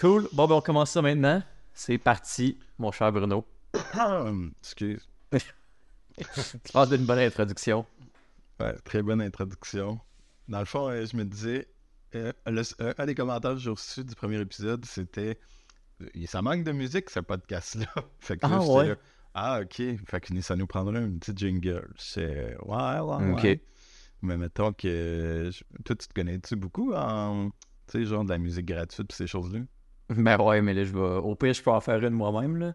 Cool. Bon, ben on commence ça maintenant. C'est parti, mon cher Bruno. Excuse. Tu passes d'une bonne introduction. Ouais, très bonne introduction. Dans le fond, euh, je me disais, euh, le- euh, un des commentaires que j'ai reçus du premier épisode, c'était euh, ça manque de musique ce podcast-là. fait que là, Ah, ouais. là, ah, ok. Fait que ça nous prendrait un petit jingle. C'est ouais, ouais, Ok. ouais. Mais mettons que je- toi, tu te connais-tu beaucoup en tu sais, genre de la musique gratuite pis ces choses-là? Ben ouais, mais là, je vais. Au pire, je peux en faire une moi-même, là.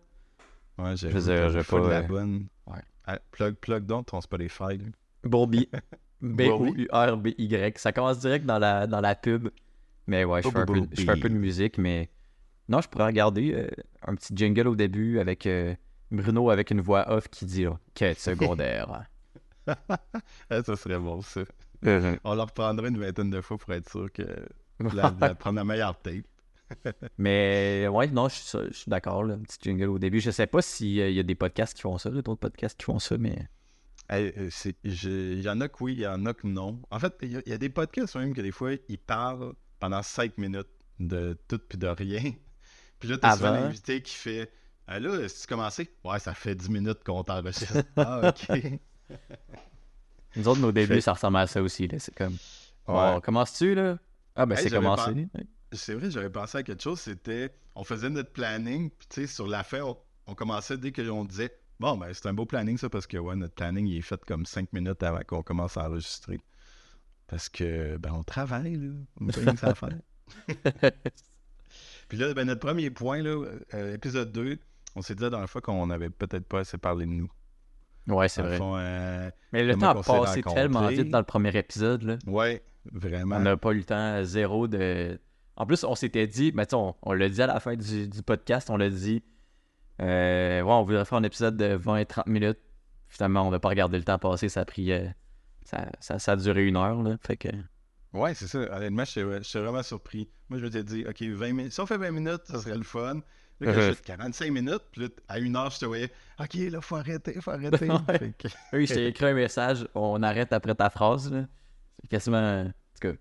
Ouais, j'ai Je veux dire, j'ai de pas, la euh, bonne. ouais. Ah, plug, plug donc ton Spotify. là. Bobby. B-O-U-R-B-Y. Ça commence direct dans la, dans la pub. Mais ouais, je fais, un peu, je fais un peu de musique, mais. Non, je pourrais regarder euh, un petit jingle au début avec euh, Bruno avec une voix off qui dit oh, quête secondaire. Ah, ça serait bon, ça. On leur reprendrait une vingtaine de fois pour être sûr que la, la- prendre la meilleure tape. Mais ouais, non, je suis, je suis d'accord, là, un petit jingle au début. Je sais pas s'il y a des podcasts qui font ça, d'autres podcasts qui font ça, mais. Hey, euh, Il y en a que oui, il y en a que non. En fait, il y, a- il y a des podcasts même que des fois, ils parlent pendant 5 minutes de tout puis de rien. Puis là, t'as souvent l'invité qui fait Ah là, si tu commencé Ouais, ça fait 10 minutes qu'on t'enregistre. ah, ok. Nous autres, nos débuts, Fait- ça ressemble à ça aussi. Là. C'est comme. Ouais. Bon, commences-tu, là? Ah, ben Hey, c'est commencé. C'est vrai, j'aurais pensé à quelque chose, c'était, on faisait notre planning, puis tu sais, sur la fin, on, on commençait dès qu'on disait, bon, ben c'est un beau planning ça, parce que ouais, notre planning, il est fait comme 5 minutes avant qu'on commence à enregistrer. Parce que, ben on travaille, là, on a pas rien que ça à faire. Puis là, ben notre premier point, là, euh, épisode 2, on s'est dit la dernière fois qu'on avait peut-être pas assez parlé de nous. Ouais, c'est Dans vrai. fond, euh, Mais le temps a passé tellement vite dans le premier épisode, là. ouais, vraiment. On n'a pas eu le temps, zéro de. En plus, on s'était dit, mais tu sais, on, on l'a dit à la fin du, du podcast, on l'a dit, euh, ouais, on voudrait faire un épisode de 20-30 minutes. Finalement, on n'a pas regardé le temps passer, ça a pris. euh, ça, ça, ça a duré une heure, là. Fait que. Ouais, c'est ça. Honnêtement, je suis- vraiment surpris. Moi, je m'étais dit, OK, 20 minutes. Si on fait 20 minutes, ça serait le fun. Là, quand je fais 45 minutes, puis là, à une heure, je te voyais, OK, là, faut arrêter, faut arrêter. Fait que- Oui, je t'ai écrit un message, on arrête après ta phrase, là. C'est quasiment. En tout cas.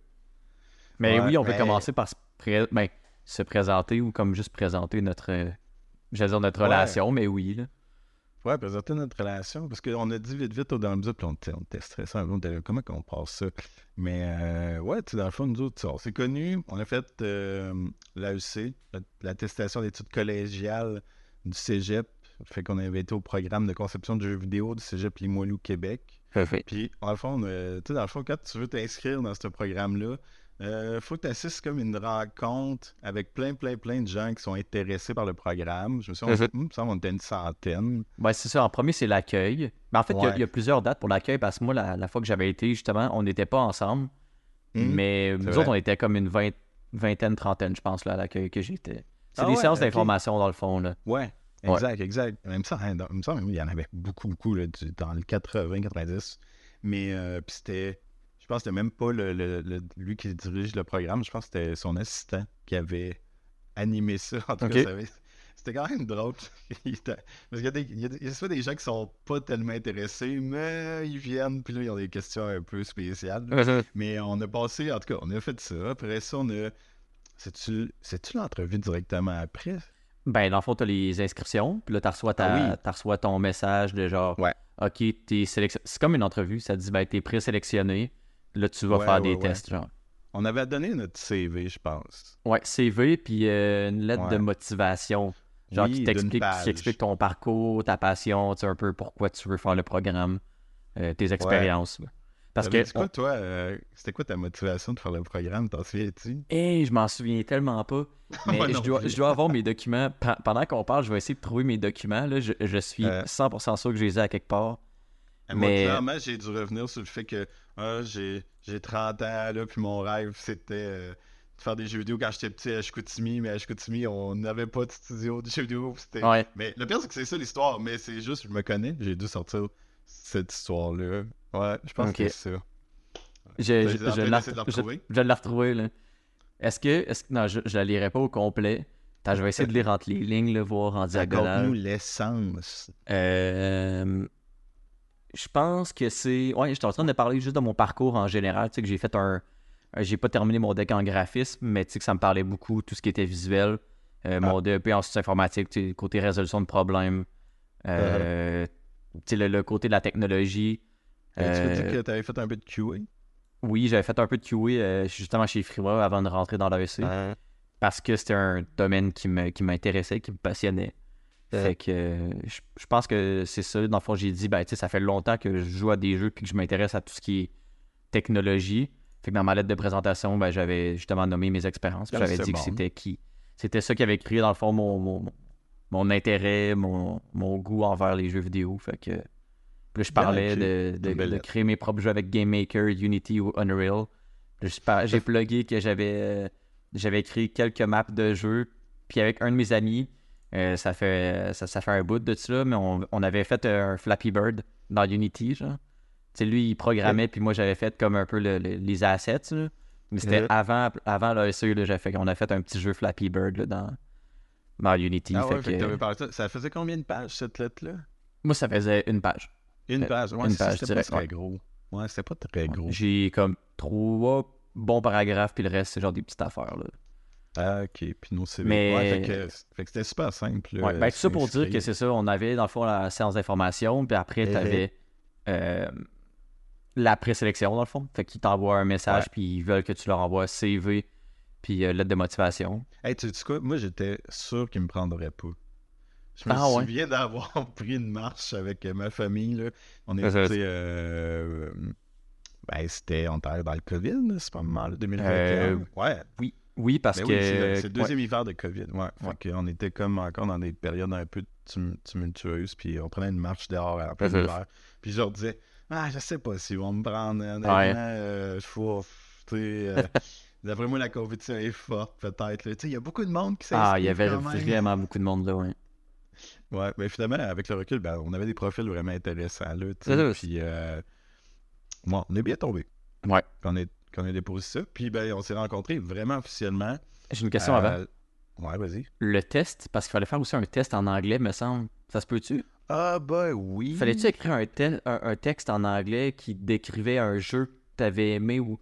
Mais Ouais, oui, on peut mais- commencer par pré- ben, se présenter ou comme juste présenter notre. euh, J'allais dire notre Ouais. relation, mais oui, là. Ouais, présenter notre relation. Parce qu'on a dit vite, vite au dans l'épisode, puis on était, on était stressés. On était comment qu'on passe ça? Mais euh, ouais, tu sais, dans le fond, nous autres, on s'est connus. On a fait euh, l'AEC, la- l'attestation d'études collégiales du cégep. Fait qu'on avait été au programme de conception de jeux vidéo du cégep Limoilou, Québec. Puis, dans le fond, euh, tu sais, dans le fond, quand tu veux t'inscrire dans ce programme-là, il faut que tu assistes comme une rencontre avec plein, plein, plein de gens qui sont intéressés par le programme. Je me suis dit, on, me semble qu'on était une centaine. Ben, c'est ça. En premier, c'est l'accueil. Ben, en fait, il y a- Ouais. il y, a plusieurs dates pour l'accueil parce que moi, la, la fois que j'avais été, justement, on n'était pas ensemble. Mhm. Mais nous autres, on était comme une vingt- vingtaine, trentaine, je pense, là, à l'accueil que j'étais. C'est Ah des ouais, séances d'information, dans le fond. Là. Ouais, exact, exact. Même ça, hein, dans- il y en avait beaucoup, beaucoup là, dans le 80-90. Mais euh, c'était, pense que c'était même pas le, le- le- lui qui dirige le programme, je pense que c'était son assistant qui avait animé ça. En tout cas, c'était quand même drôle. Parce qu'il y a, des, il y a des- il y a souvent des gens qui sont pas tellement intéressés, mais ils viennent, puis là, ils ont des questions un peu spéciales. Mais on a passé, en tout cas, on a fait ça. Après ça, on a. C'est-tu c'est-tu l'entrevue directement après? Ben, dans le fond, tu as les inscriptions. Puis là, tu reçois, ta- Ah oui. reçois ton message de genre, Ouais. OK, t'es sélectionné. C'est comme une entrevue. Ça te dit, ben, t'es présélectionné. Là, tu vas Ouais, faire ouais, des ouais. tests, genre. On avait donné notre CV, je pense. Ouais, CV, puis euh, une lettre de motivation. Genre Oui, qui t'explique ton parcours, ta passion, tu sais, un peu pourquoi tu veux faire le programme, euh, tes expériences. Parce que. quoi, toi? euh, C'était quoi ta motivation de faire le programme? T'en souviens-tu? Hey, je m'en souviens tellement pas. Mais je, dois, plus. je dois avoir mes documents. Pendant qu'on parle, je vais essayer de trouver mes documents. Là. Je, je suis Euh. 100% sûr que je les ai à quelque part. Moi, Mais- clairement, j'ai dû revenir sur le fait que ah, j'ai j'ai 30 ans, là, puis mon rêve, c'était euh, de faire des jeux vidéo quand j'étais petit à Chicoutimi, mais à Chicoutimi, on n'avait pas de studio de jeux vidéo. Ouais. Mais le pire, c'est que c'est ça l'histoire, mais c'est juste, je me connais, j'ai dû sortir cette histoire-là. Ouais, je pense que c'est ça. Je, je, je, la, de la je- retrouver? je vais la retrouver. Là. Est-ce que. Est-ce, que- non, je, je la lirai pas au complet. Attends, je vais essayer de lire entre les lignes, là, voir en Raconte-nous diagonale. l'essence. Euh, je pense que c'est. Ouais, j'étais en train de parler juste de mon parcours en général. Tu sais, que j'ai fait un, euh, j'ai pas terminé mon deck en graphisme, mais tu sais que ça me parlait beaucoup, tout ce qui était visuel. Euh, Mon DEP en sciences informatique, tu sais, côté résolution de problèmes. euh, tu sais, le, le côté de la technologie. Tu veux dire que tu avais fait un peu de QA? oui, j'avais fait un peu de QA justement chez Freewa avant de rentrer dans l'AEC Ouais. parce que c'était un domaine qui me- qui m'intéressait, qui me passionnait. Fait que euh, je, je pense que c'est ça. Dans le fond, j'ai dit, ben, tu sais, ça fait longtemps que je joue à des jeux puis que je m'intéresse à tout ce qui est technologie. Fait que dans ma lettre de présentation, ben, j'avais justement nommé mes expériences. Ah, J'avais dit que c'était qui. C'était ça qui avait créé, dans le fond, mon, mon, mon intérêt, mon, mon goût envers les jeux vidéo. Fait que. Là, je parlais de, de- créer mes propres jeux avec Game Maker, Unity ou Unreal. J'ai plugué que j'avais euh, j'avais écrit quelques maps de jeux. Puis avec un de mes amis, euh, ça, fait, ça, ça fait un bout de ça, mais on, on avait fait un Flappy Bird dans Unity, genre. Lui, il programmait, puis moi, j'avais fait comme un peu le- le- les assets, là. Mais c'était avant, avant l'ASE, là, j'ai fait, on a fait un petit jeu Flappy Bird, là, dans, dans Unity. Ah ouais, fait que que- ça. Faisait combien de pages, cette lettre-là? moi, ça faisait une page. Une Euh, page. Ouais, c'était pas très gros. Ouais, c'était pas très gros. J'ai comme trois bons paragraphes, puis le reste, c'est genre des petites affaires, là. Ah, ok. Puis nos CV. Mais- Ouais, fait que, fait que c'était super simple. Ouais, ben, tout ça pour dire que c'est ça, on avait dans le fond la séance d'information, puis après, Mhm. tu avais la présélection dans le fond. Fait qu'ils t'envoient un message, Ouais. puis ils veulent que tu leur envoies CV, puis euh, lettre de motivation. Hey, tu sais quoi? Moi, j'étais sûr qu'ils me prendraient pas. Je me Ah ouais? souviens d'avoir pris une marche avec euh, ma famille. Là. On était. Euh, ben, c'était. On était dans le COVID, c'est pas mal, 2021. Euh, ouais. Oui, oui, parce Ben que. oui, c'est le, ouais. deuxième hiver de COVID. Ouais. Ouais. Fait qu'on était comme encore dans des périodes un peu tum- tumultueuses. Puis on prenait une marche dehors en plein hiver. Puis je leur disais, ah, je sais pas s'ils vont me prendre. Ouais. euh, euh, D'après moi, la compétition est forte, peut-être. il y a beaucoup de monde qui s'inscrit. Ah, il y avait vraiment beaucoup de monde là, ouais. Ouais, mais finalement, avec le recul, ben, on avait des profils vraiment intéressants. Là, puis, euh, bon, on est bien tombé Ouais. on, est, quand on a déposé ça. Puis, ben, on s'est rencontrés vraiment officiellement. J'ai une question Euh, avant. Ouais, vas-y. Le test, parce qu'il fallait faire aussi un test en anglais, me semble. Ça se peut-tu? Ah, ben oui. Fallait-tu écrire un, te- un, un texte en anglais qui décrivait un jeu que t'avais aimé ou.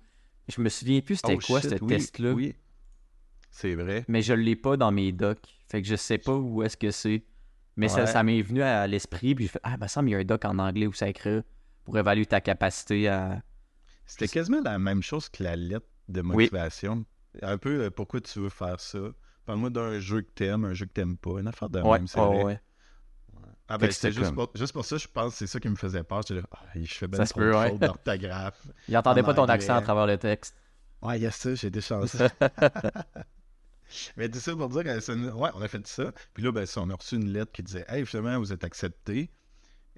Je me souviens plus c'était Oh, quoi shit, ce oui, test-là. Oui. C'est vrai. mais je l'ai pas dans mes docs. Fait que je sais pas où est-ce que c'est. Mais ça, ça m'est venu à l'esprit, puis j'ai fait Ah, ben ça, il y a un doc en anglais où ça écrit pour évaluer ta capacité à. C'était quasiment la même chose que la lettre de motivation. Un peu euh, pourquoi tu veux faire ça? Parle-moi d'un jeu que t'aimes, un jeu que t'aimes pas. Une affaire de ouais, même, c'est ouais, vrai. ouais. Ah ben c'était juste, comme- juste pour ça, je pense que c'est ça qui me faisait peur. J'étais là, ah, je fais Ça trop peut, de ouais. d'orthographe. Il entendait En pas ton accent à travers le texte. Ouais, il y a ça, j'ai des chanceux. Mais tout ça pour dire, ouais, on a fait ça. Puis là, ben, on a reçu une lettre qui disait, hey, finalement, vous êtes accepté.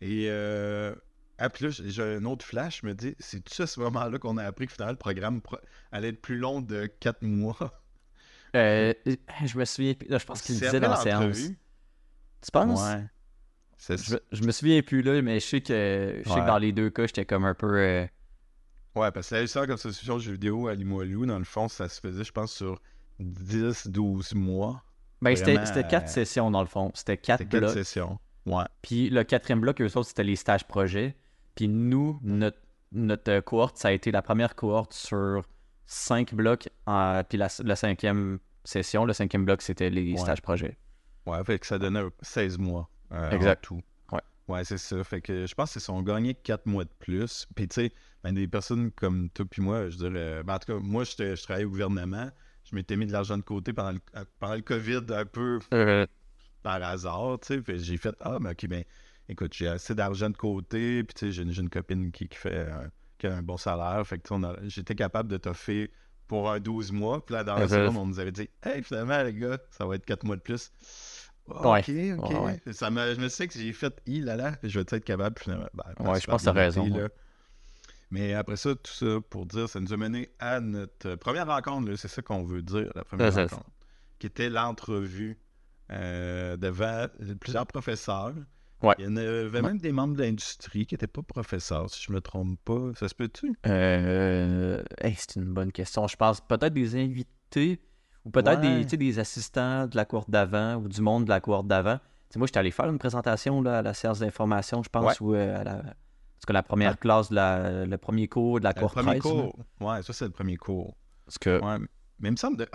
Et, euh... ah, puis là, j'ai un autre flash, je me dis, c'est tout ça, ce moment-là qu'on a appris que finalement, le programme pro- allait être plus long de 4 mois. Euh, je me souviens plus. là, je pense qu'il disait dans la séance. Tu penses? Ouais. Je, je me souviens plus là, mais je sais que, je sais Ouais. que dans les deux cas, j'étais comme un peu. euh, Ouais, parce que la licence comme association de jeux vidéo à Limoilou, dans le fond, ça se faisait, je pense, sur 10-12 mois. Ben, c'était quatre euh, sessions dans le fond. C'était quatre C'était quatre blocs. sessions. Ouais. Puis le quatrième bloc, eux autres, c'était les stages projets. Puis nous, notre, notre euh, cohorte, ça a été la première cohorte sur cinq blocs. en- puis la, la cinquième session, le cinquième bloc, c'était les Ouais. stages projets. Ouais, fait que ça donnait 16 mois. euh, Exact. En tout. Ouais. Ouais, c'est ça. Fait que je pense qu'ils sont gagnés 4 mois de plus. Puis tu sais, ben, des personnes comme toi puis moi, je dirais. ben, en tout cas, moi, je travaillais au gouvernement. Je m'étais mis de l'argent de côté pendant le, euh, pendant le COVID un peu par hasard, tu sais. Que j'ai fait Ah, mais ok, ben, écoute, j'ai assez d'argent de côté. Puis tu sais, j'ai, une copine qui, qui fait un, qui a un bon salaire. Fait que j'étais capable de t'offrir pour un 12 mois. Puis là, dans la seconde, on nous avait dit Hey, finalement, les gars, ça va être 4 mois de plus. Ah, Ouais. Ok, ok. Ouais, Ça me, je me sais que j'ai fait, il là là, je vais être capable finalement. Ben, Ouais, je pense que t'as raison, là. Mais après ça, tout ça pour dire, ça nous a mené à notre première rencontre, c'est ça qu'on veut dire, la première ça, rencontre, qui était l'entrevue euh, devant plusieurs professeurs. Ouais. Il y en avait même des membres de l'industrie qui n'étaient pas professeurs, si je me trompe pas. Ça se peut-tu? Euh, hey, c'est une bonne question. Je pense peut-être des invités ou peut-être Ouais. des, des assistants de la cohorte d'avant ou du monde de la cohorte d'avant. Moi, j'étais allé faire une présentation là, à la séance d'information, je pense, ou euh, à la, Parce que la première classe, de la, le premier cours de la Le cour premier 13. là. cours. Ouais, ça, c'est le premier cours. Parce que. Ouais. Mais il me semble, de,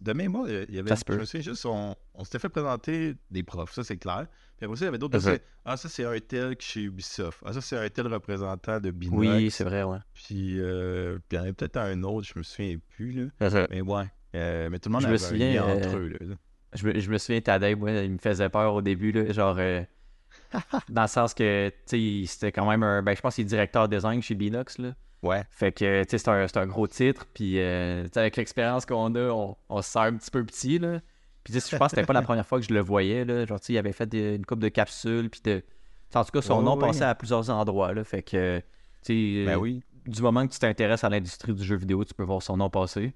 de mémoire, il y avait. Ça se peut. Je me souviens juste, on, on s'était fait présenter des profs, ça c'est clair. Puis après ça, il y avait d'autres. Ah, ça c'est un tel qui chez Ubisoft. Ah, ça c'est un tel représentant de Binox. Oui, c'est vrai, ouais. Puis, euh, puis il y en avait peut-être un autre, je me souviens plus. Là. Mais ouais. Euh, mais tout le monde Je me avait souviens, lien euh, entre eux. Là. Je me, je me souviens, Tadej, moi, il me faisait peur au début, là, genre, dans le sens que, tu sais, c'était quand même un, ben, je pense qu'il est directeur design chez Binox, là. Ouais. Fait que, tu sais, c'est un, gros titre, puis, euh, avec l'expérience qu'on a, on, on se sent un petit peu petit, là. Puis, tu sais, je pense que c'était pas la première fois que je le voyais, là. Genre, tu sais, il avait fait des- une coupe de capsules, puis de... En tout cas, son nom passait à plusieurs endroits, là. Fait que, tu sais, Ben oui. du moment que tu t'intéresses à l'industrie du jeu vidéo, tu peux voir son nom passer.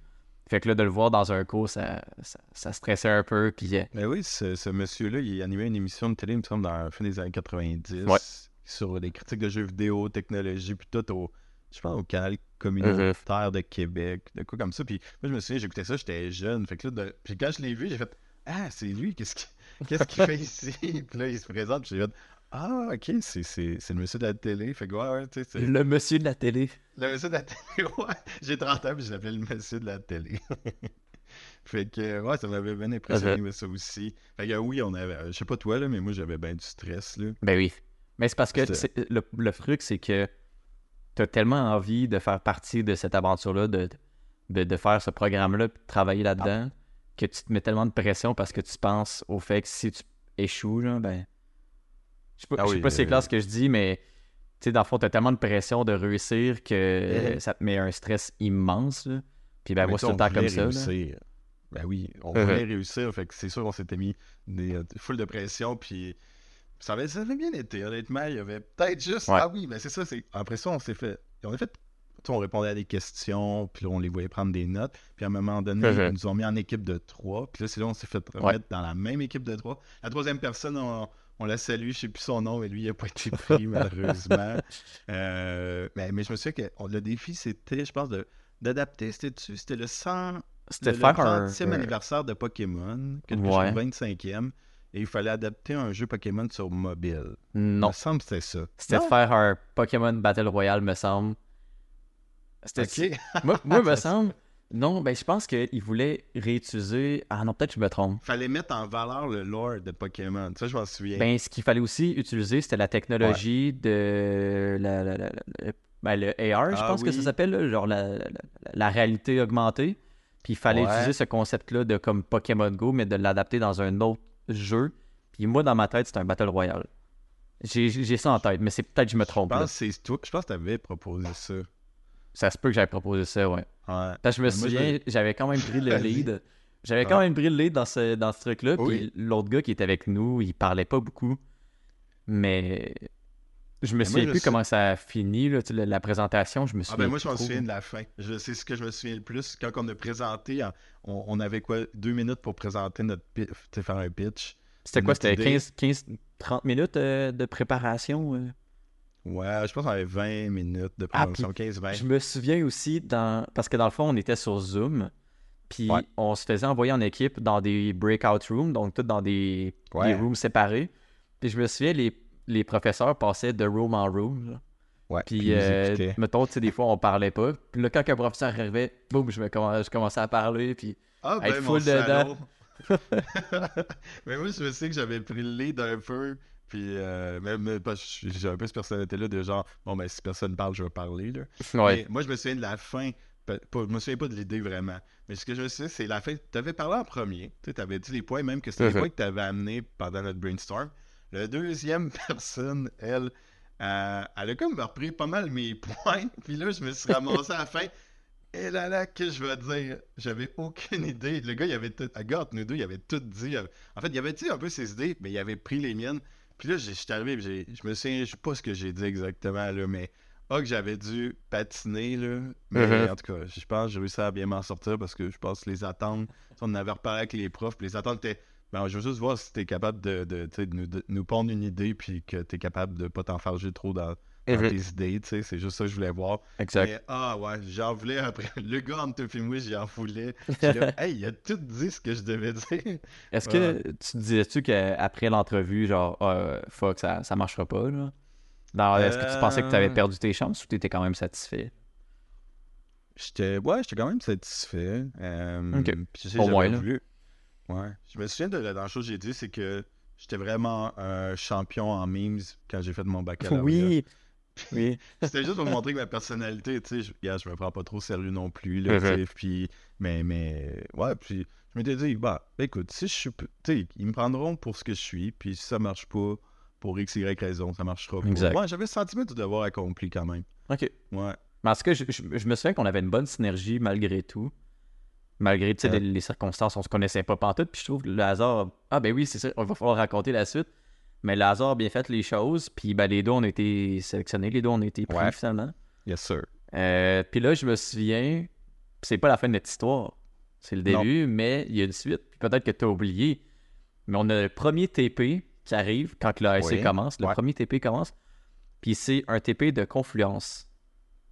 Fait que là, de le voir dans un cours, ça, ça, ça stressait un peu, puis... euh, Ben oui, ce, ce monsieur-là, il animait une émission de télé, il me semble, dans la fin des années 90, Ouais. sur les critiques de jeux vidéo, technologie, puis tout au, je pense, au canal communautaire de Québec, de quoi comme ça. Puis moi, je me souviens, j'écoutais ça, j'étais jeune. Fait que là, de- puis quand je l'ai vu, j'ai fait Ah, c'est lui, qu'est-ce qu'il qu'est-ce qu'il fait ici? Puis là, il se présente, puis j'ai fait Ah, ok, c'est le monsieur de la télé. Fait que ouais, ouais, tu sais, Le monsieur de la télé. le monsieur de la télé. Ouais, j'ai 30 ans, puis je l'appelais le monsieur de la télé. fait que, ouais, ça m'avait bien impressionné, mais ça aussi. Fait que oui, on avait, je sais pas toi, là, mais moi, j'avais bien du stress, là. Ben oui. Mais c'est parce que le, le truc, c'est que tu as tellement envie de faire partie de cette aventure-là, de, de, de faire ce programme-là, puis de travailler là-dedans, que tu te mets tellement de pression parce que tu penses au fait que si tu échoues, genre, ben. Je sais pas, Ah je sais pas si c'est euh, clair ce que je dis, mais tu sais, dans le fond, tu as tellement de pression de réussir que Mhm. ça te met un stress immense. là. Puis ben, moi, c'est le temps comme ça. là. Ben oui, on voulait réussir, fait que c'est sûr qu'on s'était mis des euh, full de pression, puis ça avait, ça avait bien été, honnêtement. Il y avait peut-être juste. Ouais. Ah oui, ben c'est ça. c'est Après ça, on s'est fait. On a fait. on répondait à des questions, puis là, on les voyait prendre des notes. Puis à un moment donné, ils nous ont mis en équipe de trois. Puis là, c'est là on s'est fait Ouais. remettre dans la même équipe de trois. La troisième personne, on, on l'a salué, je sais plus son nom, mais lui, il n'a pas été pris, malheureusement. Euh, mais, mais je me souviens que on- le défi, c'était, je pense, de- d'adapter. C'était. C'était le 100. C'était Le, le faire un. 30e anniversaire de Pokémon, quelque Ouais. chose le 25e, et il fallait adapter un jeu Pokémon sur mobile. Il Non. me semble que c'était ça. C'était de faire un Pokémon Battle Royale, me semble. C'était Ok. Moi, moi, me semble. Non, ben je pense qu'il voulait réutiliser. Ah non, peut-être que je me trompe. fallait mettre en valeur le lore de Pokémon. Ça, je m'en souviens. Ben, ce qu'il fallait aussi utiliser, c'était la technologie de la, la- la- la- ben, le AR, je Ah pense que ça s'appelle, là, genre la, la- la réalité augmentée. Puis il fallait Ouais. utiliser ce concept-là de comme Pokémon Go, mais de l'adapter dans un autre jeu. Puis moi, dans ma tête, c'est un Battle Royale. J'ai ça en tête, mais c'est peut-être que je me je trompe. là. pense toi. Je pense que tu avais proposé ça. Ouais. Ça se peut que j'avais proposé ça, ouais. Parce que je me Moi, souviens, j'avais quand même pris le lead. J'avais quand Ah. même pris le lead dans ce, dans ce truc-là. Puis Oui. l'autre gars qui était avec nous, il parlait pas beaucoup. Mais je me moi, souviens plus sais- comment ça a fini, là, la, la présentation. Je me Ah souviens ben moi, je trop. souviens de la fin. Sais ce que je me souviens le plus. Quand on a présenté, en- on, on avait quoi, deux minutes pour présenter notre faire un pitch. C'était quoi? C'était idée. 15, 15, 30 minutes euh, de préparation? euh? Ouais, je pense qu'on avait 20 minutes de Ah, présentation, 15-20. Je me souviens aussi, dans... parce que dans le fond, on était sur Zoom. Puis Ouais. on se faisait envoyer en équipe dans des breakout rooms, donc tout dans des, des rooms séparés. Puis je me souviens, les, les professeurs passaient de room en room. là. Ouais, Puis, nous euh, mettons, tu sais, des fois, on parlait pas. Puis là, quand un professeur arrivait, boum, je, me comm- je commençais à parler. Puis Ah, être ben, full mon dedans. mais moi, je me sais que j'avais pris le lead un peu. Puis, euh, même, parce que j'ai un peu cette personnalité-là de genre, bon, ben, si personne parle, je vais parler. Là. ouais. Mais moi, je me souviens de la fin. Pas, je me souviens pas de l'idée vraiment. Mais ce que je sais, c'est la fin. Tu avais parlé en premier. Tu avais dit les points, même que c'était les Mhm. points que tu avais amenés pendant notre brainstorm. La deuxième personne, elle, euh, elle a comme repris pas mal mes points. Puis là, je me suis ramassé à la fin. Et là là, que je vais dire, j'avais aucune idée. Le gars, il avait tout, à Gott, nous deux, il avait tout dit. En fait, il avait dit un peu ses idées, mais il avait pris les miennes. Puis là, je suis arrivé, je me souviens, je sais pas ce que j'ai dit exactement, là, mais ah, que j'avais dû patiner, là. Mais Mhm. en tout cas, je pense que j'ai réussi à bien m'en sortir parce que je pense que les attentes, on avait reparlé avec les profs, puis les attentes étaient. Ben, je veux juste voir si t'es capable de, de, tu nous, de nous pondre une idée, puis que t'es capable de pas t'enfarger trop dans, dans Mhm. tes idées, tu sais. C'est juste ça que je voulais voir. Exact. Mais, ah ouais, j'en voulais après. Le gars entre moi, j'en voulais. Là, hey, il a tout dit ce que je devais dire. Est-ce que tu disais-tu qu'après l'entrevue, genre, ah, fuck, ça, ça marchera pas, là? Dans- Est-ce que tu pensais que tu avais Euh. perdu tes chances ou tu étais quand même satisfait? J'étais ouais, j'étais quand même satisfait. Euh, Ok. puis je sais, Au moins, là. voulu- Ouais. Je me souviens de la dernière chose que j'ai dit, c'est que j'étais vraiment un champion en memes quand j'ai fait mon baccalauréat. oui. C'était juste pour montrer que ma personnalité, tu sais, je, regarde, je me prends pas trop au sérieux non plus, là, puis, mais, mais, ouais, puis je m'étais dit, bah, écoute, si je suis, tu sais, ils me prendront pour ce que je suis, puis si ça marche pas, pour x, y raison, ça marchera pas. Exact. Ouais, j'avais le sentiment de devoir accompli quand même. OK. Ouais. Tout cas, je, je- je me souviens qu'on avait une bonne synergie malgré tout. Malgré Euh. les, les circonstances, on se connaissait pas pantoute. Puis je trouve que le hasard. Ah, ben oui, c'est ça. Il va falloir raconter la suite. Mais le hasard a bien fait les choses. Puis ben, les deux, on a été sélectionnés. Les deux, on a été pris Ouais. finalement. Yes, sir. Euh, puis là, je me souviens. C'est pas la fin de notre histoire. C'est le Non. début, mais il y a une suite. Puis peut-être que tu as oublié. Mais on a le premier TP qui arrive quand l'ASC Oui. commence. Le Ouais. premier TP commence. Puis c'est un TP de confluence.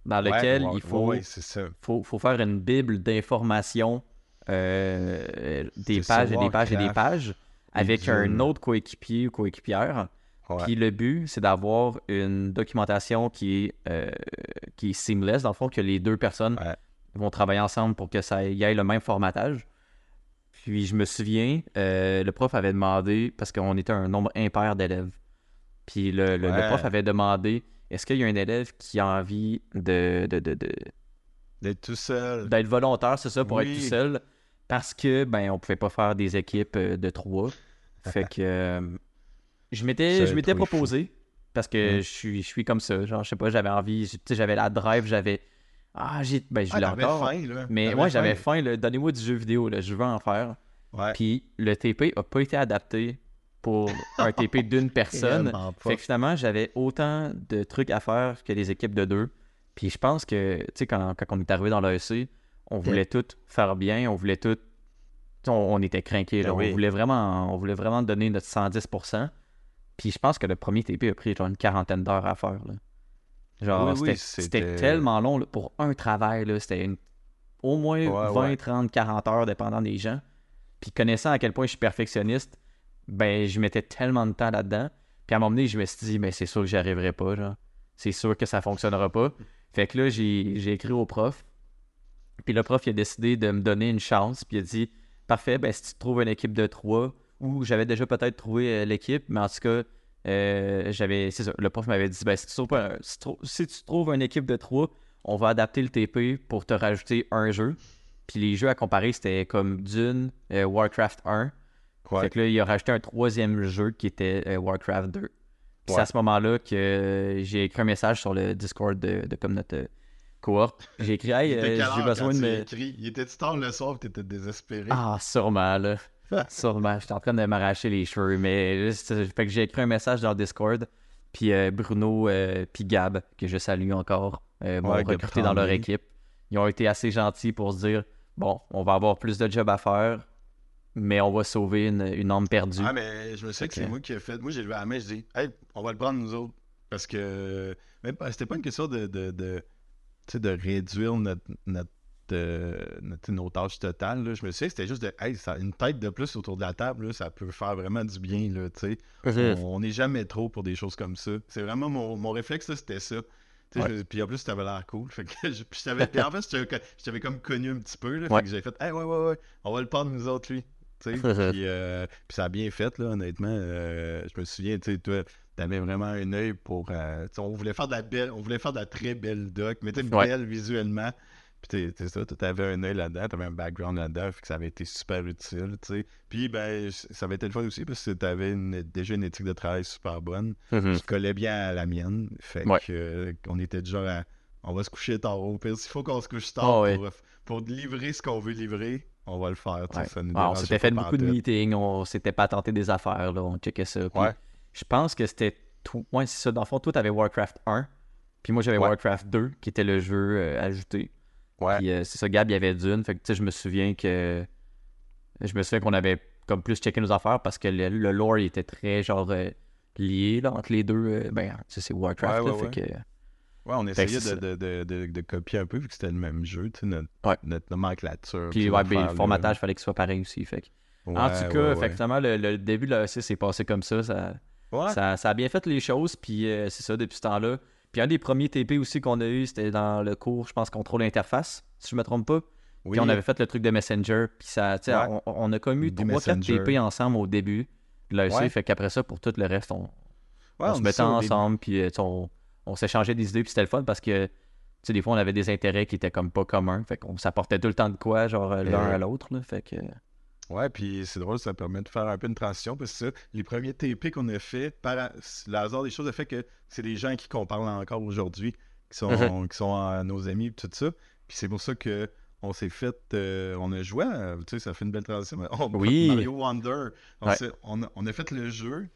Dans lequel ouais, il faut ouais, c'est ça. faut, faut faire une bible d'informations, euh, des pages et des pages et des pages, avec un autre coéquipier ou coéquipière. Puis le but, c'est d'avoir une documentation qui est, euh, qui est seamless, dans le fond, que les deux personnes vont travailler ensemble pour que ça y ait le même formatage. Puis je me souviens, euh, le prof avait demandé, parce qu'on était un nombre impair d'élèves, puis le, le- prof avait demandé est-ce qu'il y a un élève qui a envie de, de, de, de- D'être tout seul. d'être volontaire, c'est ça, pour être tout seul? Parce que, ben, on pouvait pas faire des équipes euh, de trois. Fait que euh, je m'étais, je m'étais fou. proposé. Parce que Mm. je suis, je suis comme ça. Genre, je sais pas, j'avais envie, tu sais, j'avais la drive, j'avais. Ah, j'ai. Ben, je Ah, l'ai t'avais encore. faim, là. Mais moi, j'avais faim. Donnez-moi du jeu vidéo, là. je veux en faire. Ouais. Puis le TP a pas été adapté pour un TP d'une personne. Fait que finalement, j'avais autant de trucs à faire que les équipes de deux. Puis je pense que, tu sais, quand, quand on est arrivé dans l'AEC, on voulait tout faire bien, on voulait tout. On, on était craqués. Ben oui. On voulait vraiment on voulait vraiment donner notre 110%. Puis je pense que le premier TP a pris genre une quarantaine d'heures à faire. Là. Genre, Oui, c'était, tellement long là, pour un travail. Là. C'était une- au moins Ouais, 20, ouais. 30, 40 heures, dépendant des gens. Puis connaissant à quel point je suis perfectionniste, ben je mettais tellement de temps là-dedans. Puis à un moment donné, je me suis dit, mais c'est sûr que j'y arriverai pas, genre. C'est sûr que ça fonctionnera pas. Fait que là, j'ai écrit au prof. Puis le prof, il a décidé de me donner une chance. Puis il a dit, parfait, ben si tu trouves une équipe de trois, ou j'avais déjà peut-être trouvé euh, l'équipe, mais en tout cas, euh, j'avais. Le prof m'avait dit, ben si tu, trouves si tu trouves une équipe de trois, on va adapter le TP pour te rajouter un jeu. Puis les jeux à comparer, c'était comme Dune, euh, Warcraft 1. Ouais. Fait que là, il a rajouté un troisième jeu qui était euh, Warcraft 2. Puis c'est Ouais. à ce moment-là que euh, j'ai écrit un message sur le Discord de, de comme notre euh, cohorte. J'ai écrit Hey, euh, j'ai besoin de me. écrit? Il était tard le soir, t'étais désespéré? Ah, sûrement, là. sûrement. J'étais en train de m'arracher les cheveux. Mais fait que j'ai écrit un message dans le Discord. Puis euh, Bruno, euh, puis Gab, que je salue encore, euh, m'ont Ouais, recruté dans leur équipe. Ils ont été assez gentils pour se dire bon, on va avoir plus de job à faire, mais on va sauver une, une âme perdue. Ah, mais je me souviens que c'est moi qui ai fait. Moi, j'ai levé la main, je dis, hey, on va le prendre nous autres. Parce que pas- c'était pas une question de, de, de, tu sais, de réduire notre, notre, euh, notre- nos tâches totales. là. Je me souviens que c'était juste de, hey, ça, une tête de plus autour de la table, là, ça peut faire vraiment du bien. Là, tu sais. on n'est jamais trop pour des choses comme ça. C'est vraiment mon, mon réflexe, c'était ça. Tu sais, Ouais. puis en plus, t'avais l'air cool. Fait que je, puis en fait, je t'avais- je t'avais comme connu un petit peu. Là, Ouais. Fait que j'ai fait, hey, ouais, ouais, ouais, on va le prendre nous autres, lui. Puis, euh, puis ça a bien fait, là, honnêtement. Euh, je me souviens, tu sais, toi, t'avais vraiment un œil pour. euh, on voulait faire de la belle, on voulait faire de la très belle doc, mais tu sais, Ouais. belle visuellement. Puis t'es- t'es ça, t'avais un œil là-dedans, t'avais un background là-dedans, fait que ça avait été super utile, tu sais. Puis, ben, ça avait été le fun aussi parce que t'avais une- déjà une éthique de travail super bonne Mhm. qui collait bien à la mienne. Fait Ouais. que, euh, on était genre à. On va se coucher tard. Au pire, s'il faut qu'on se couche tard Ah ouais. pour, pour livrer ce qu'on veut livrer, on va le faire. tu sais, Ouais. ça nous Ouais, on s'était fait beaucoup de meetings, on s'était pas tenté des affaires, là, on checkait ça. Puis Ouais. Je pense que c'était tout. Ouais, c'est ça. Dans le fond, toi, t'avais Warcraft 1, puis moi, j'avais. Warcraft 2, qui était le jeu euh, ajouté. Ouais. Puis euh, c'est ça, Gab, il y avait Dune. Fait que, tu sais, je me souviens que. Je me souviens qu'on avait comme plus checké nos affaires parce que le, le lore, il était très, genre, euh, lié, là, entre les deux. ben, c'est Warcraft, là, fait que. Ouais, on essayait de, de, de, copier un peu vu que c'était le même jeu, tu sais, notre, Ouais. notre nomenclature. Puis, ouais, ben, le affaires-là. formatage, fallait qu'il soit pareil aussi. Fait en tout cas, finalement, le, le début de l'AEC s'est passé comme ça. ça. Ça, ça a bien fait les choses, puis euh, c'est ça, depuis ce temps-là. Puis un des premiers TP aussi qu'on a eu, c'était dans le cours, je pense, contrôle interface, si je me trompe pas. Oui. Puis on avait fait le truc de Messenger, puis ça, tu sais, Ouais. on, on a Du 3-4 Messenger. TP ensemble au début de l'AEC, fait qu'après ça, pour tout le reste, on, on se mettait ensemble, puis euh, on, on s'échangeait des idées, puis c'était le fun parce que, tu sais, des fois, on avait des intérêts qui étaient comme pas communs, fait qu'on s'apportait tout le temps de quoi, genre euh, l'un ouais. à l'autre, là, fait que... Ouais, puis c'est drôle, ça permet de faire un peu une transition parce que ça, les premiers TP qu'on a fait, par le hasard des choses a fait que c'est des gens qui qu'on parle encore aujourd'hui, qui sont, qui sont euh, nos amis, tout ça. Puis c'est pour ça que on s'est fait, euh, on a joué, tu sais, ça fait une belle transition. on- Oui. Mario Wonder, on, Ouais. s'est- on a, on a fait le jeu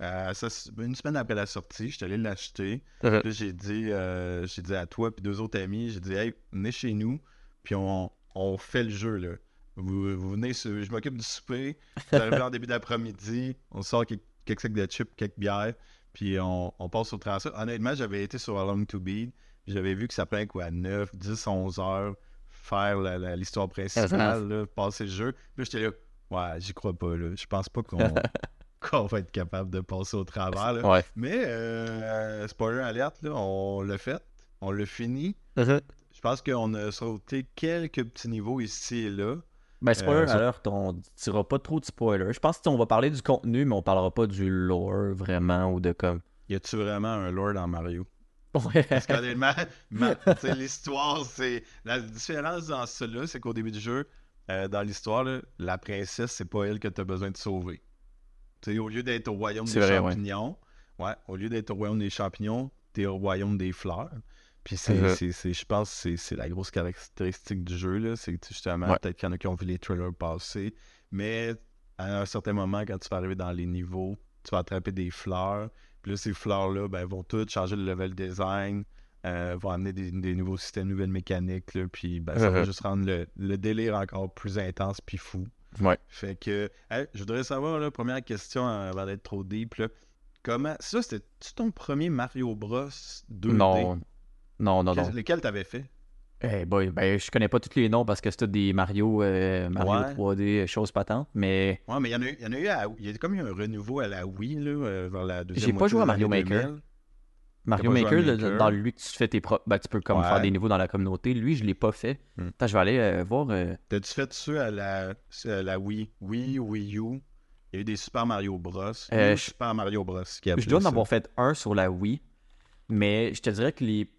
une semaine après la sortie, j'étais allé l'acheter. Puis là, j'ai dit, euh, j'ai dit à toi puis deux autres amis, j'ai dit, hey, venez chez nous, puis on, on fait le jeu, là. Vous, vous venez, sur- je m'occupe du souper, vous arrivez en début d'après-midi, on sort quelques, quelques sacs de chips, quelques bières, puis on, on passe au transfert. Honnêtement, j'avais été sur Along to Beat, puis j'avais vu que ça prenait quoi, 9, 10, 11 heures, faire l'histoire principale, là, passer le jeu. Puis j'étais là, ouais, j'y crois pas, là. Je pense pas qu'on qu'on va être capable de passer au travers, là. Ouais. Mais, euh, spoiler alerte, là, on l'a fait, on l'a fini. Je pense qu'on a sauté quelques petits niveaux ici et là. Ben, spoiler Euh, ça- alert, on dira pas trop de spoiler. Je pense qu'on va parler du contenu, mais on parlera pas du lore vraiment ou de comme. Y a-tu vraiment un lore dans Mario? Parce qu'honnêtement, l'histoire, c'est. La différence dans cela, c'est qu'au début du jeu, euh, dans l'histoire, la princesse, c'est pas elle que tu as besoin de sauver. Au lieu d'être au royaume des vrai, champignons, ouais. au lieu d'être au royaume des champignons, t'es au royaume des fleurs. Puis c'est, c'est- je pense que c'est, la grosse caractéristique du jeu. C'est que justement, Ouais. peut-être qu'il y en a qui ont vu les trailers passer, mais à un certain moment, quand tu vas arriver dans les niveaux, tu vas attraper des fleurs. Puis là, ces fleurs-là, ben, vont toutes changer le level design, euh, vont amener des, des nouveaux systèmes, nouvelles mécaniques, là, puis ben, ça va Mhm. juste rendre le, le délire encore plus intense puis fou. Ouais. Fait que, hey, je voudrais savoir, là, première question euh, avant d'être trop deep, là, comment, ça, c'était-tu ton premier Mario Bros 2D? Non. Non, non, non. Quel- Lequel t'avais fait? Eh boy, ben, je connais pas tous les noms parce que c'est tous des Mario, euh, Mario Ouais. 3D, choses patentes, mais Ouais, mais il y en a, eu- il y en a eu, à- il y a comme eu un renouveau à la Wii, là, euh, vers la deuxième J'ai pas joué à Mario Maker. 2000. Mario Maker, le- dans lui, tu fais tes propres. Ben, tu peux comme Ouais. faire des niveaux dans la communauté. Lui, je l'ai pas fait. Hmm. Attends, je vais aller euh, voir. euh, T'as-tu fait ça à la, à la Wii? Wii, Wii U? Il y a eu des Super Mario Bros. Super Mario Bros. qui Je dois en ça. avoir fait un sur la Wii, mais je te dirais que les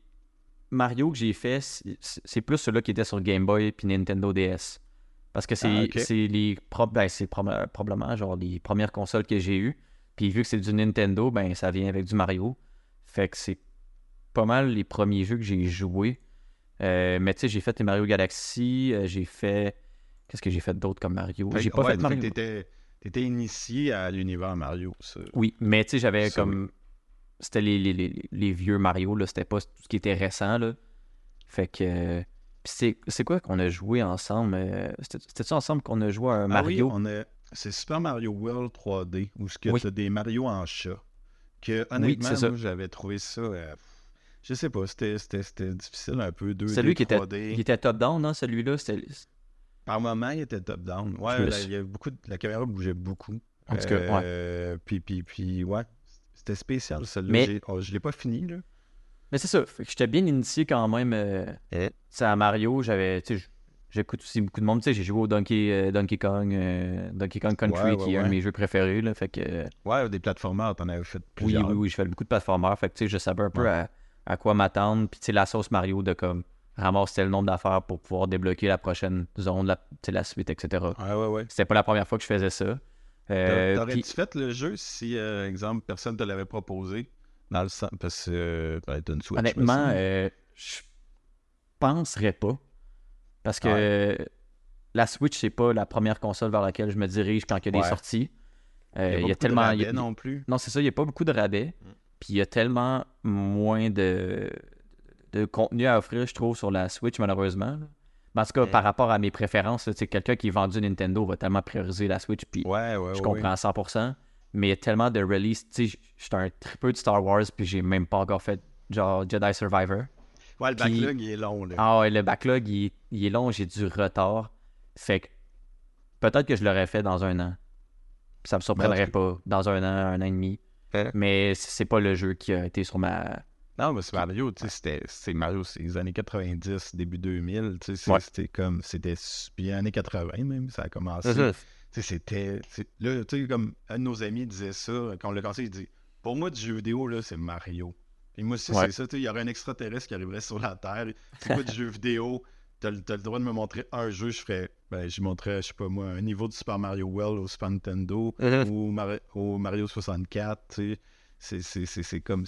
Mario que j'ai fait, c'est plus ceux-là qui étaient sur Game Boy puis Nintendo DS. Parce que c'est Ah, les pro- ben, probablement genre les premières consoles que j'ai eues. Puis vu que c'est du Nintendo, ben ça vient avec du Mario. Fait que c'est pas mal les premiers jeux que j'ai joués. Euh, mais tu sais, j'ai fait les Mario Galaxy, euh, j'ai fait. Qu'est-ce que j'ai fait d'autre comme Mario? J'ai pas ouais, fait Mario. T'étais, initié à l'univers Mario, ça. Oui, mais tu sais, j'avais comme. C'était les, les, les, les vieux Mario, là. C'était pas tout ce qui était récent, là. Fait que. c'est, c'est quoi qu'on a joué ensemble euh, C'était, c'était-tu ensemble qu'on a joué à un Ah oui, Mario? on a... c'est Super Mario World 3D, où ce que Oui. t'as des Mario en chat. Que honnêtement, moi, j'avais trouvé ça... euh, je sais pas, c'était, c'était, c'était difficile un peu, 2D, Celui qui était, 3D. qui était top-down, non Celui-là, c'était. Par moment, il était top-down. Ouais, il y avait beaucoup de- la caméra bougeait beaucoup. En tout cas, ouais. Euh, Puis, puis, puis, ouais, c'était spécial, celui-là. Mais- oh, je l'ai pas fini, là. Mais c'est ça. Fait que j'étais bien initié quand même. euh, Eh. à Mario, j'avais. J'écoute aussi beaucoup de monde. Tu sais, j'ai joué au Donkey, euh, Donkey Kong, euh, Donkey Kong Country, Ouais, ouais, qui est un de mes jeux préférés, là. Fait que. euh, Ouais, des plateformeurs, t'en avais fait Oui, plusieurs. oui, oui, je fais beaucoup de plateformeurs. Fait que, tu sais, je savais un peu à, à quoi m'attendre. Puis, tu sais, la sauce Mario de comme ramasser le nombre d'affaires pour pouvoir débloquer la prochaine zone, la, tu sais, la suite, etc. Ouais, ouais, ouais. C'était pas la première fois que je faisais ça. Euh, T'aurais-tu fait le jeu si, euh, exemple, personne te l'avait proposé dans le sens parce que euh, t'as une Switch, honnêtement, je penserais pas. Parce que Ouais. la Switch, c'est pas la première console vers laquelle je me dirige quand il y a des Ouais. sorties. Euh, il y a, tellement. y a- non plus. Non, c'est ça, il n'y a pas beaucoup de rabais. Mm. Puis il y a tellement moins de, de contenu à offrir, je trouve, sur la Switch, malheureusement. En tout cas, par rapport à mes préférences, là, tu sais, quelqu'un qui est vendu Nintendo va tellement prioriser la Switch, puis Ouais, ouais, je ouais, comprends à 100%. Mais il y a tellement de releases. Tu sais, je suis un tripeux de Star Wars, puis j'ai même pas encore fait genre Jedi Survivor. Ouais, le Puis- backlog, il est long, là. Ah ouais, le backlog, il est, il est long, j'ai du retard. Fait que peut-être que je l'aurais fait dans un an. Ça me surprendrait Ben, en pas. Dans un an, un an et demi. Mais c'est pas le jeu qui a été sur ma. Non, mais c'est Mario, tu sais, c'était c'est Mario, c'est les années 90, début 2000, tu sais, Ouais. c'était comme, c'était bien années 80 même, ça a commencé. Tu sais, c'était, là, tu sais, comme un de nos amis disait ça, quand on l'a commencé, il dit, pour moi, du jeu vidéo, là, c'est Mario. Puis moi aussi, Ouais. c'est ça, tu sais, il y aurait un extraterrestre qui arriverait sur la Terre, c'est quoi du jeu vidéo? T'as le t'as le droit de me montrer un jeu, je ferais, ben, je montrais, je sais pas moi, un niveau de Super Mario World au Super Nintendo, Mhm. ou au Mario 64, tu sais. C'est- comme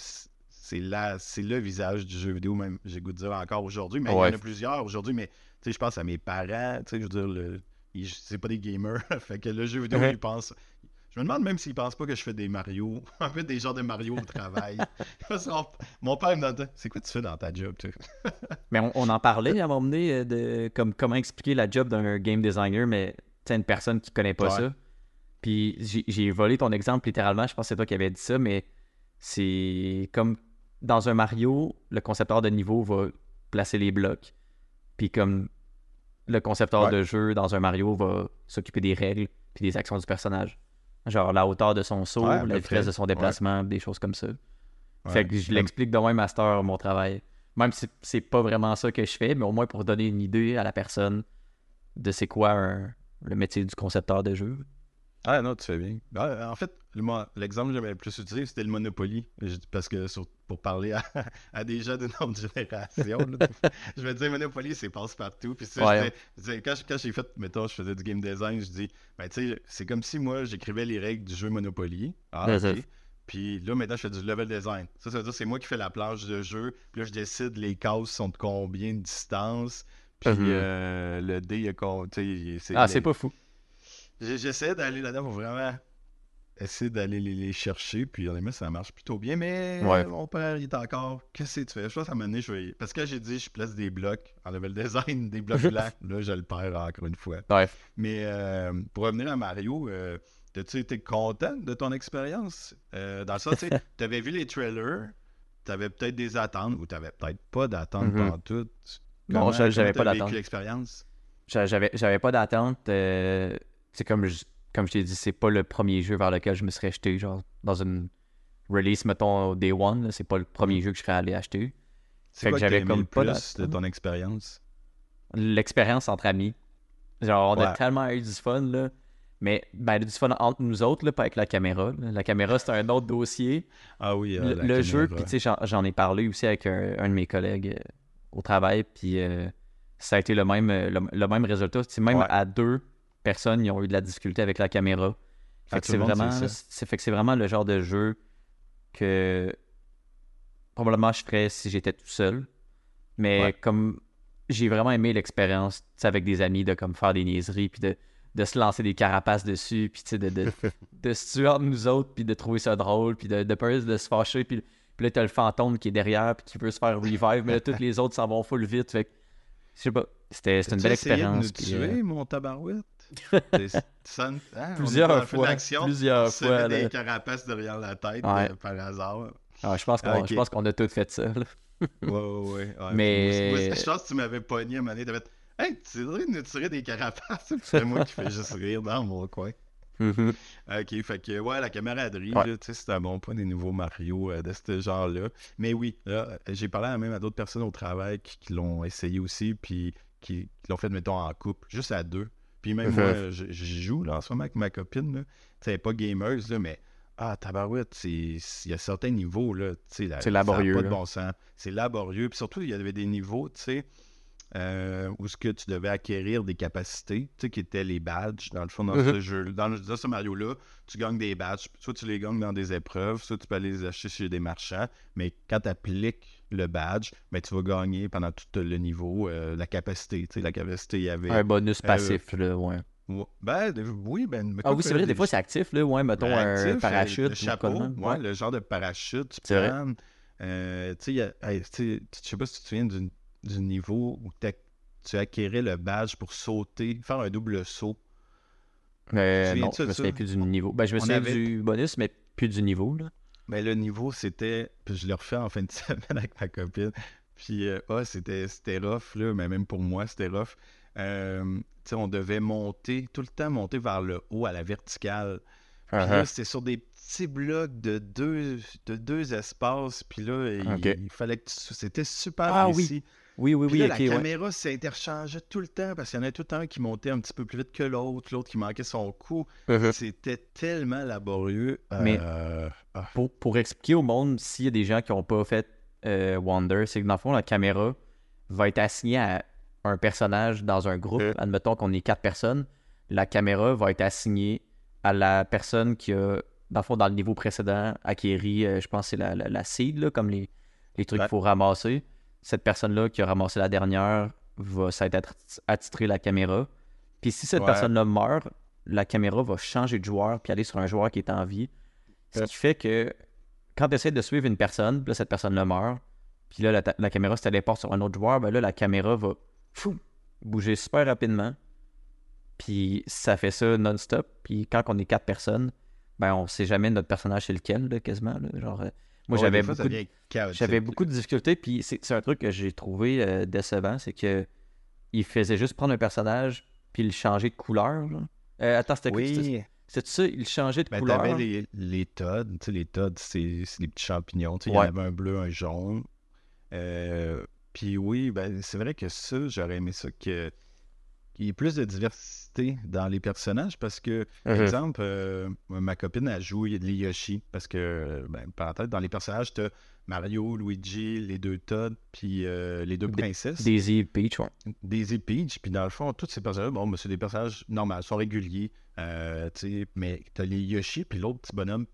c'est le visage du jeu vidéo même j'ai goût de dire encore aujourd'hui mais il y en a plusieurs aujourd'hui mais tu sais je pense à mes parents tu sais je veux dire le c'est pas des gamers fait que le jeu vidéo ils pensent je me demande même s'ils pensent pas que je fais des Mario un peu des genres de Mario au travail mon père me demande c'est quoi tu fais dans ta job toi? Mais on, on en parlait à un moment donné euh, de comme, comment expliquer la job d'un game designer, mais tu une personne qui connaît pas Ouais. ça. Puis j'ai- j'ai volé ton exemple littéralement, je pense que c'est toi qui avais dit ça, mais c'est comme dans un Mario, le concepteur de niveau va placer les blocs. Puis comme le concepteur Ouais. de jeu dans un Mario va s'occuper des règles puis des actions du personnage. Genre la hauteur de son saut, Ouais, la vitesse de son déplacement, des choses comme ça. Fait que je l'explique de même master mon travail. Même si c'est pas vraiment ça que je fais, mais au moins pour donner une idée à la personne de c'est quoi un- le métier du concepteur de jeu. Ah non, tu fais bien. Ah, en fait, l'exemple que j'avais le plus utilisé, c'était le Monopoly. Parce que sur- pour parler à, à des gens d'une autre génération, là, je vais dire Monopoly, c'est passe-partout. Puis ça, je Ouais. disais- je disais, quand, quand j'ai fait, mettons, je faisais du game design, je dis, ben tu sais, c'est comme si moi, j'écrivais les règles du jeu Monopoly. Ah, Ouais, Puis là, maintenant, je fais du level design. Ça, ça veut dire c'est moi qui fais la planche de jeu. Puis là, je décide les cases sont de combien de distance. Puis Mhm. euh, le dé, il y a Ah, les- c'est pas fou. J'essaie d'aller là-dedans pour vraiment essayer d'aller les, les chercher. Puis honnêtement, ça marche plutôt bien. Mais Ouais. mon père, il est encore. Qu'est-ce que tu fais? Je pense à un moment donné, je vais. Parce que j'ai dit, je place des blocs en level design, des blocs blancs. Là, je le perds encore une fois. Ouais. Mais euh, pour revenir à Mario, euh, as-tu été content de ton expérience? Euh, dans le sens, tu sais, t'avais vu les trailers, t'avais peut-être des attentes ou t'avais peut-être pas d'attentes Mhm. pendant tout. Non, Comment- j'a- j'avais pas d'attente. l'expérience? J'a- J'avais, j'avais pas d'attente. c'est comme je, comme je t'ai dit, c'est pas le premier jeu vers lequel je me serais jeté. Genre, dans une release, mettons, au Day One, c'est pas le premier jeu que je serais allé acheter. C'est quoi que que j'avais comme le pas plus de ton expérience? l'expérience entre amis. Genre, on a tellement eu du fun, là. Mais, ben, du fun entre nous autres, là, pas avec la caméra. là. La caméra, c'est un autre dossier. Ah oui, euh, le la le jeu, puis tu sais, j'en, ai parlé aussi avec un, un de mes collègues euh, au travail, puis euh, ça a été le même, le, le même résultat. Tu sais, même Ouais. à deux personnes, ils ont eu de la difficulté avec la caméra. Fait À que tout c'est vraiment, fait que c'est vraiment le genre de jeu que probablement je ferais si j'étais tout seul. Mais Ouais. comme j'ai vraiment aimé l'expérience avec des amis de comme faire des niaiseries puis de, de se lancer des carapaces dessus puis de, de, de se tuer entre nous autres puis de trouver ça drôle puis de, de peur de se fâcher puis, puis là t'as le fantôme qui est derrière puis qui veut se faire revive mais là tous les autres s'en vont full vite fait je sais pas c'était une belle expérience De nous puis, tuer, euh, mon tabarouette? Hein, plusieurs fois plusieurs on se fois met là. des carapaces derrière la tête Ouais. euh, par hasard. Ah, je pense qu'on ok. je pense qu'on a tous fait ça là. Ouais, ouais. Mais- Moi, moi, je pense que tu m'avais pogné à un moment donné. Hey, tu devrais nous tirer des carapaces. C'est moi qui fais juste rire dans mon coin. Ok, fait que ouais, la camaraderie, Ouais. là, tu sais, c'est un bon point des nouveaux Mario euh, de ce genre-là. Mais oui, là, j'ai parlé à- même à d'autres personnes au travail qui, qui l'ont essayé aussi, puis qui, qui l'ont fait, mettons, en couple, juste à deux. Puis même moi, je- j'y joue là, en ce moment avec ma copine. Tu sais, elle est pas gameuse, là, mais ah, tabarouette, il y a certains niveaux, là, tu sais, là, C'est ça laborieux, pas de bon sens. C'est laborieux. Puis surtout, il y avait des niveaux, tu sais, euh, où ce que tu devais acquérir des capacités, tu sais, qui étaient les badges, dans le fond, dans Mhm. ce jeu, dans, le- dans ce Mario-là, tu gagnes des badges. Soit tu les gagnes dans des épreuves, soit tu peux aller les acheter chez des marchands. Mais quand tu appliques le badge, ben, tu vas gagner pendant tout le niveau euh, la capacité. Tu sais, la capacité, il y avait. un bonus euh, passif là ouais. Ben, oui, ben. mais ah oui c'est vrai des des- fois c'est actif là ouais mettons ben, un actif, euh, parachute Le chapeau, ouais, le genre de parachute, tu prends. Euh, tu sais, je sais pas si tu te souviens du, du niveau où tu acquérais le badge pour sauter, faire un double saut. Euh, non, je me souviens plus du niveau. Ben, je me souviens avait- du bonus, mais plus du niveau. Là. Mais le niveau, c'était. Puis je l'ai refait en fin de semaine avec ma copine. Puis, euh, ah, c'était c'était rough, là. Mais même pour moi, c'était rough. Euh, tu sais, on devait monter, tout le temps monter vers le haut à la verticale. Puis Uh-huh. là, c'était sur des petits blocs de deux, de deux espaces. Puis là, il, fallait que tu- c'était super Ah oui, précis. Oui, oui, Puis oui, là, la caméra s'interchangeait tout le temps parce qu'il y en avait tout le temps qui montait un petit peu plus vite que l'autre, l'autre qui manquait son coup. Uh-huh. C'était tellement laborieux. Mais- euh, ah, Pour, pour expliquer au monde, s'il y a des gens qui n'ont pas fait euh, Wonder, c'est que dans le fond, la caméra va être assignée à un personnage dans un groupe. Euh. Admettons qu'on est quatre personnes. La caméra va être assignée à la personne qui a, dans le fond, dans le niveau précédent, acquéri, euh, je pense, c'est la, la, la seed, là, comme les, les trucs Ouais. qu'il faut ramasser. Cette personne-là qui a ramassé la dernière va s'être attitrée la caméra. Puis si cette Ouais. personne-là meurt, la caméra va changer de joueur puis aller sur un joueur qui est en vie. Ce qui fait que quand tu essaies de suivre une personne, puis là, cette personne-là meurt, puis là, la, caméra se téléporte sur un autre joueur, ben là, la caméra va fou, bouger super rapidement. Puis ça fait ça non-stop. Puis quand on est quatre personnes, ben on sait jamais notre personnage c'est lequel, là, quasiment. là. Genre, euh, moi, ouais, j'avais beaucoup, de- beaucoup de difficultés, puis c'est c'est un truc que j'ai trouvé euh, décevant, c'est que il faisait juste prendre un personnage puis le changer de couleur. Euh, attends, c'était Oui, c'était ça, il changeait de ben, couleur? t'avais les, les. Tu sais, les tods, c'est c'est des petits champignons. Tu sais, Il y en avait un bleu, un jaune. Euh, Puis oui, ben, c'est vrai que ça, j'aurais aimé ça que qu'il y ait plus de diversité dans les personnages parce que, par Mhm. exemple, euh, ma copine a joué les Yoshi parce que, ben, parenthèse, dans les personnages, t'as Mario, Luigi, les deux Todd, puis euh, les deux princesses. Daisy Peach, ouais. Daisy Peach, puis dans le fond, tous ces personnages, bon, ben, c'est des personnages normaux, sont réguliers, euh, tu sais, mais t'as les Yoshi, puis l'autre petit bonhomme,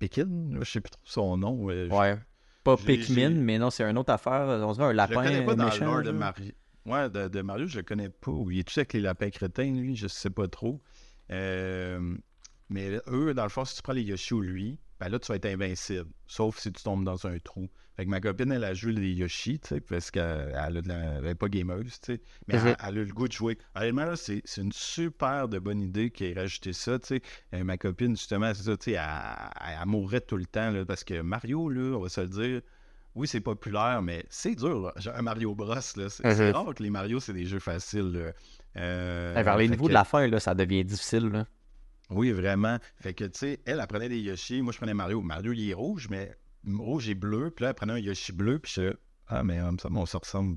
Pekin, je sais plus trop son nom. Ouais. Pas Pikmin, mais non, c'est une autre affaire. On dirait un Je le lapin connais pas dans méchant. de. Mario. Ouais, de, de Mario, je le connais pas. Il est tout avec les lapins crétins, lui, je sais pas trop. Euh, mais eux, dans le fond, si tu prends les Yoshi ou lui, ben là, tu vas être invincible. Sauf si tu tombes dans un trou. Fait que ma copine, elle a joué les Yoshi, tu sais, parce qu'elle elle a de la- elle est pas gameuse, tu sais. Mais elle, elle a le goût de jouer. Honnêtement, là, c'est une super de bonne idée qu'il ait rajouté ça, tu sais. Euh, ma copine, justement, c'est ça, tu sais, elle, elle- elle mourrait tout le temps, là, parce que Mario, là, on va se le dire, oui, c'est populaire, mais c'est dur. un Mario Bros, là. C'est Mhm. rare que les Mario, c'est des jeux faciles. là. Euh, Vers les niveaux que- de la fin, là, ça devient difficile. Là. Oui, vraiment. Fait que, tu sais, elle, elle prenait des Yoshi. Moi, je prenais Mario. Mario, il est rouge, mais rouge et bleu. Puis là, elle prenait un Yoshi bleu. Puis je ah, mais euh, ça, on se ressemble.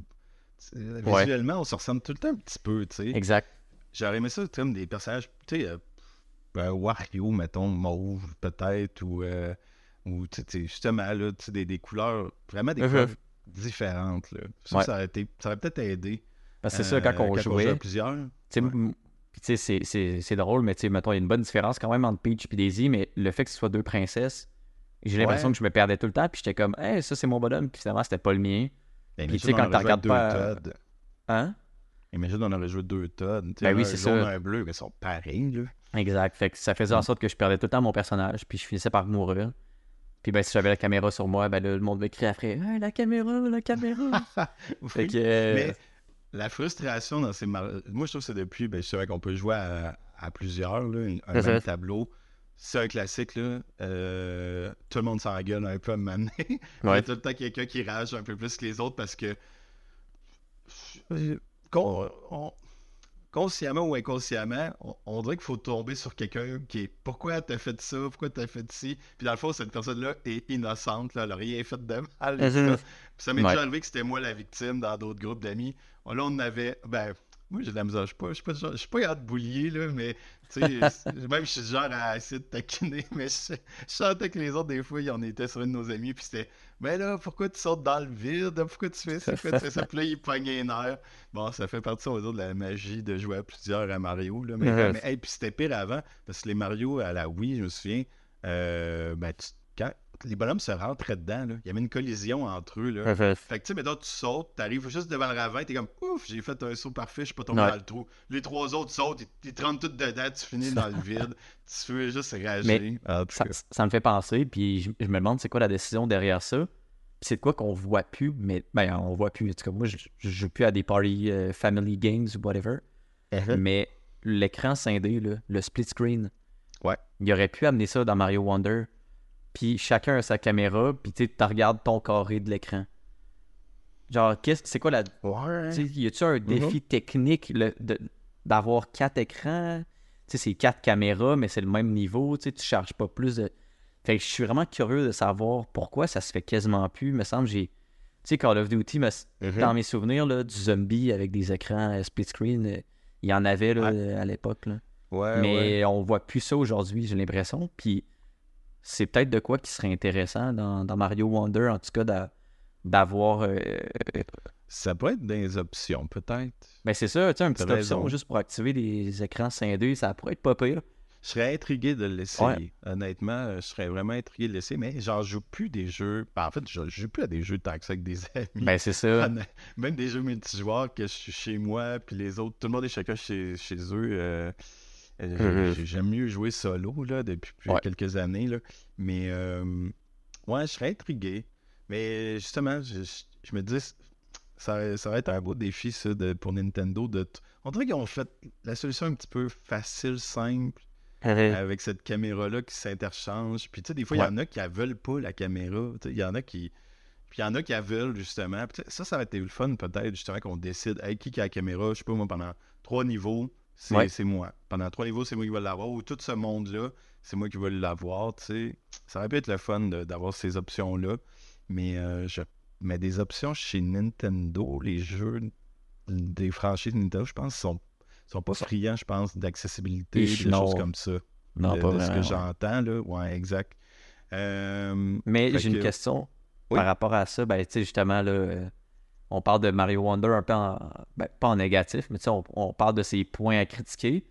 Ouais. Visuellement, on se ressemble tout le temps un petit peu, tu sais. Exact. J'aurais aimé ça, comme des personnages, tu sais, euh, euh, Wario, mettons, mauve, peut-être, ou, euh, ou tu sais, justement, là, tu des, des couleurs, vraiment des Mhm. couleurs différentes, là. Ça, Ouais. ça aurait, peut-être aidé. Parce que c'est ça, quand euh, on jouait jouait. à plusieurs. tu sais, Ouais. tu c'est- drôle, mais tu sais, mettons, il y a une bonne différence quand même entre Peach et Daisy, mais le fait que ce soit deux princesses, j'ai l'impression Ouais. que je me perdais tout le temps, puis j'étais comme, hey, ça c'est mon bonhomme, puis finalement c'était pas le mien. Ben, Puis, tu sais, on quand joué regardes deux pas- Todd. Hein? Imagine, on aurait joué deux Todd. tu sais, Ben oui, c'est ça. un bleu, mais ils sont pareils, là. Exact. Fait que ça faisait en sorte que je perdais tout le temps mon personnage, puis je finissais par mourir. Puis ben, si j'avais la caméra sur moi, ben là, le monde me criait après, hey, la caméra, la caméra. fait Oui. que. euh, Mais la frustration dans ces mar- Moi, je trouve que c'est depuis, ben, c'est vrai qu'on peut jouer à, à plusieurs, là, un- un même tableau. C'est un classique, là. euh, tout le monde s'engueule un peu à m'amener. Il y a tout le temps quelqu'un qui rage un peu plus que les autres parce que. Con- on- Consciemment ou inconsciemment, on, on dirait qu'il faut tomber sur quelqu'un qui est pourquoi t'as fait ça, pourquoi t'as fait ci? Puis dans le fond, cette personne-là est innocente, là, elle a rien fait de mal. Mhm. tout. Puis ça m'est Ouais. déjà arrivé que c'était moi la victime dans d'autres groupes d'amis. Là, on avait. Ben, moi, j'ai de la misère. Je suis pas, je suis pas, genre- je suis pas boulier, là, mais tu sais, c'est- même je suis genre à essayer de taquiner, mais je, je sentais que les autres, des fois, ils en étaient sur un de nos amis, puis c'était, mais là, pourquoi tu sautes dans le vide? Pourquoi tu fais ça? Pourquoi tu fais ça? Puis là, ils pognaient les nerfs. Bon, ça fait partie, on va dire, de la magie de jouer à plusieurs à Mario, là. Mais, mais hey, puis c'était pire avant, parce que les Mario à la Wii, je me souviens, euh, ben, tu- les bonhommes se rentraient dedans, là, il y avait une collision entre eux, là. Fait que tu sais, mais tu sautes, t'arrives juste devant le ravin, t'es comme ouf, j'ai fait un saut parfait, je suis pas tombé Ouais. dans le trou. Les trois autres sautent, ils, ils te rentrent tout dedans, tu finis dans le vide, tu fais juste. Mais tout Ça, me fait penser, puis je, je me demande c'est quoi la décision derrière ça. C'est de quoi qu'on voit plus, mais ben on voit plus. En tout cas, moi, je, je joue plus à des party euh, family games ou whatever. Mais l'écran scindé, là, le split screen, Ouais. il aurait pu amener ça dans Mario Wonder. Puis chacun a sa caméra, puis tu regardes ton carré de l'écran. Genre, qu'est-ce, c'est quoi la. Ouais. Y a-tu un défi technique le- de- d'avoir quatre écrans? Tu sais, c'est quatre caméras, mais c'est le même niveau, tu sais, tu charges pas plus de. Fait que je suis vraiment curieux de savoir pourquoi ça se fait quasiment plus. Il me semble j'ai. Tu sais, Call of Duty, Mhm. dans mes souvenirs, là, du zombie avec des écrans euh, split screen, euh, il y en avait là, Ouais. à l'époque. Ouais, mais on voit plus ça aujourd'hui, j'ai l'impression. Puis c'est peut-être de quoi qui serait intéressant dans, dans Mario Wonder, en tout cas, d'a- d'avoir. euh, Ça pourrait être des options, peut-être. Ben c'est ça, tu sais, une T'as petite option juste pour activer des écrans scindés, ça pourrait être pas pire. Je serais intrigué de l'essayer. Honnêtement, euh, je serais vraiment intrigué de l'essayer, mais j'en joue plus des jeux. Ben, en fait, je joue plus à des jeux tant que ça avec des amis. Ben c'est ça. Même des jeux multijoueurs que je suis chez moi, puis les autres, tout le monde est chacun chez, chez eux. euh, euh, Mhm. j'ai- J'aime mieux jouer solo là, depuis Ouais. quelques années. Là. Mais euh, ouais, je serais intrigué. Mais justement, je, je- je me dis, ça, ça va être un beau défi ça, de, pour Nintendo. De, t- on dirait qu'ils ont fait la solution un petit peu facile, simple, avec cette caméra-là qui s'interchange. Puis tu sais, des fois, il y en a qui ne veulent pas la caméra. Il y en a qui. Puis il y en a qui la veulent, justement. Ça, ça va être le fun, peut-être, justement, qu'on décide, hey, qui qui a la caméra, je sais pas, moi, pendant trois niveaux, c'est Ouais. moi. Pendant trois niveaux, c'est moi qui vais l'avoir. Ou tout ce monde-là, c'est moi qui vais l'avoir. Ça aurait pu être le fun d'avoir ces options-là. Mais, euh, je... mais des options chez Nintendo, les jeux des franchises Nintendo, je pense, sont, sont pas friands, je pense, d'accessibilité, des non. choses comme ça. Non, de, pas de ce que ouais. j'entends, là. Ouais, exact. Euh, Mais j'ai une que- question Oui? par rapport à ça. Ben, tu sais, justement, là, euh, on parle de Mario Wonder un peu en. Ben, pas en négatif, mais on, on parle de ses points à critiquer.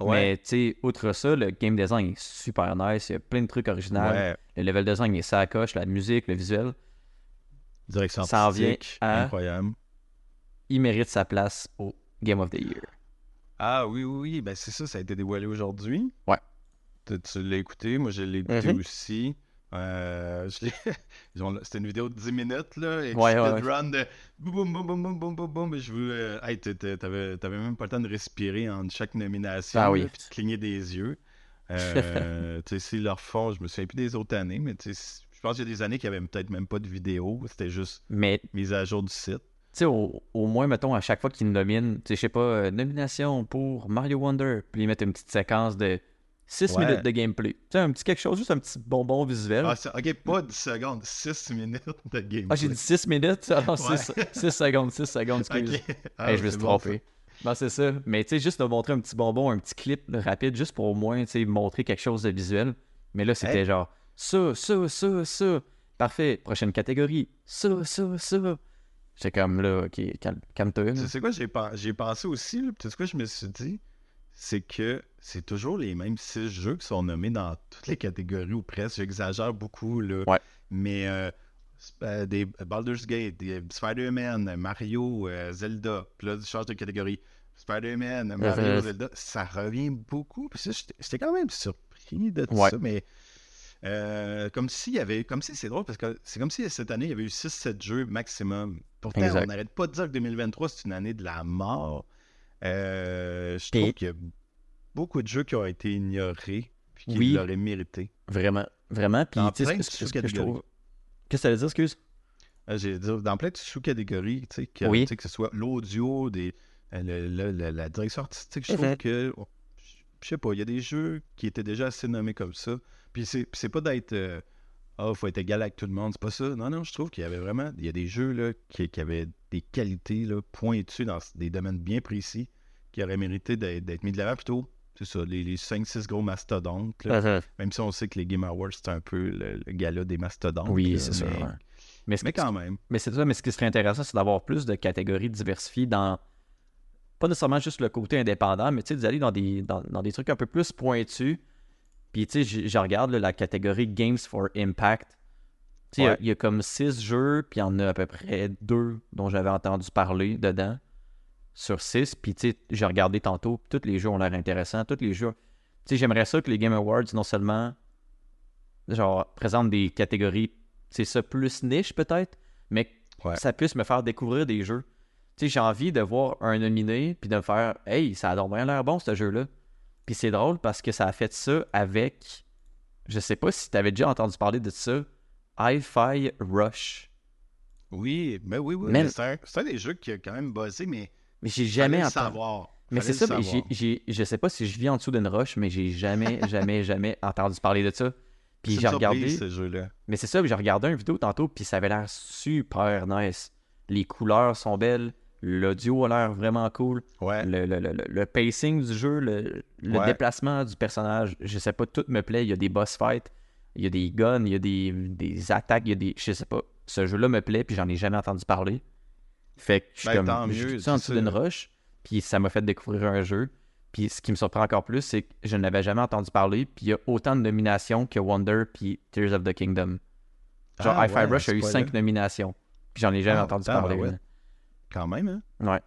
Ouais. Mais, tu sais, outre ça, le game design est super nice. Il y a plein de trucs originaux. ouais, Le level design est sacoche, la musique, le visuel. direction Ça en vient artistique, à- incroyable. Il mérite sa place au Game of the Year. Ah oui, oui, oui, ben c'est ça, ça a été dévoilé aujourd'hui. Ouais. Tu, tu l'as écouté, moi je l'ai écouté Mhm. aussi. Euh, C'était une vidéo de 10 minutes, là, et Ouais, ouais, speedrun de boum, boum, boum, boum, boum, boum, je voulais... Hey, t'avais, même pas le temps de respirer entre chaque nomination, Ah oui. puis de cligner des yeux. Euh, tu sais, s'ils leur font, je me souviens plus des autres années, mais tu sais, je pense qu'il y a des années qu'il y avait peut-être même pas de vidéo, c'était juste Mais mise à jour du site. tu sais, au, au moins, mettons, à chaque fois qu'ils nominent, tu sais, je sais pas, euh, nomination pour Mario Wonder, puis ils mettent une petite séquence de 6 Ouais. minutes de gameplay. Tu sais, un petit quelque chose, juste un petit bonbon visuel. Ah, ok, pas 10 secondes, 6 minutes de gameplay. Ah, j'ai dit 6 minutes? Alors, Ouais. 6, secondes, 6 secondes, excuse. Ok. Ah, Hey, je me suis bon, trompé. Non, c'est ça. Mais tu sais, juste de montrer un petit bonbon, un petit clip rapide, juste pour au moins, tu sais, montrer quelque chose de visuel. Mais là, c'était Hey. genre, ça, ça, ça, ça. Parfait. Prochaine catégorie. Ça, ça, ça. J'étais comme là, ok, calme- calme-toi. Tu sais quoi, j'ai pen- j'ai pensé aussi, là, tu sais quoi, je me suis dit, c'est que c'est toujours les mêmes six jeux qui sont nommés dans toutes les catégories ou presque. J'exagère beaucoup, là. Ouais. Mais euh, euh, des Baldur's Gate, des Spider-Man, Mario, euh, Zelda, puis là, tu changes de catégorie. Spider-Man, Mario, Mhm. Zelda, ça revient beaucoup. Puis ça, j'étais quand même surpris de tout Ouais. ça, mais euh, comme s'il y avait, comme si c'est drôle parce que c'est comme si cette année il y avait eu 6-7 jeux maximum. Pourtant, Exact. on n'arrête pas de dire que 2023 c'est une année de la mort. Euh, je trouve qu'il y a beaucoup de jeux qui ont été ignorés puis qui Oui. l'auraient mérité. Vraiment, vraiment. Puis, tu sais, ce que- ce que je trouve. Qu'est-ce que tu allais dire, excuse? Euh, J'ai dit, dans plein de sous-catégories, tu sais, que, Oui. que ce soit l'audio, des, euh, le- le- le- la direction artistique, je trouve que, oh, je sais pas, il y a des jeux qui étaient déjà assez nommés comme ça. Puis c'est pas d'être, euh, ah, faut être égal avec tout le monde, c'est pas ça. Non, non, je trouve qu'il y avait vraiment, il y a des jeux là, qui, qui avaient des qualités là, pointues dans des domaines bien précis qui auraient mérité d'être d'être mis de l'avant plutôt. C'est ça, les, les 5-6 gros mastodontes. là. Même si on sait que les Game Awards, c'est un peu le, le gala des mastodontes. Oui, c'est sûr. mais-. Mais, quand même. Mais c'est ça, mais ce qui serait intéressant, c'est d'avoir plus de catégories diversifiées dans. Pas nécessairement juste le côté indépendant, mais tu sais, d'aller dans des, dans, dans des trucs un peu plus pointus. Puis tu sais, je regarde là, la catégorie Games for Impact. Tu sais, il y Ouais. y, a comme six jeux, puis il y en a à peu près deux dont j'avais entendu parler dedans, sur six. Puis tu sais, j'ai regardé tantôt, tous les jeux ont l'air intéressants, tous les jeux. Tu sais, j'aimerais ça que les Game Awards, non seulement, genre, présentent des catégories, c'est ça, plus niche peut-être, mais que Ouais. ça puisse me faire découvrir des jeux. Tu sais, j'ai envie de voir un nominé, puis de me faire, hey, ça a donc bien l'air bon ce jeu-là. Puis c'est drôle parce que ça a fait ça avec, je sais pas si tu avais déjà entendu parler de ça, Hi-Fi Rush. Oui, mais oui, oui. Man. mais C'est un, c'est un des jeux qui a quand même buzzé, mais Mais j'ai jamais entendu. savoir. Mais c'est ça, mais je sais pas si je vis en dessous d'une roche, mais j'ai jamais, jamais, jamais entendu parler de ça. Puis j'ai regardé. surprise, ce jeu-là. Mais c'est ça, j'ai regardé une vidéo tantôt, puis ça avait l'air super nice. Les couleurs sont belles, l'audio a l'air vraiment cool, Ouais. le, le- le- le- le pacing du jeu, le, le Ouais. déplacement du personnage, je sais pas, tout me plaît. Il y a des boss fights, il y a des guns, il y a des, des attaques, il y a des. Je sais pas. Ce jeu-là me plaît, puis j'en ai jamais entendu parler. Fait que je suis Ben, comme. je suis en dessous d'une roche, puis ça m'a fait découvrir un jeu. Puis ce qui me surprend encore plus, c'est que je n'avais jamais entendu parler, puis il y a autant de nominations que Wonder puis Tears of the Kingdom. Genre, Ah Hi-Fi ouais, Rush a eu. 5 nominations. Puis j'en ai jamais Ah, entendu ah, parler. ben ouais. là. Quand même, hein? Ouais.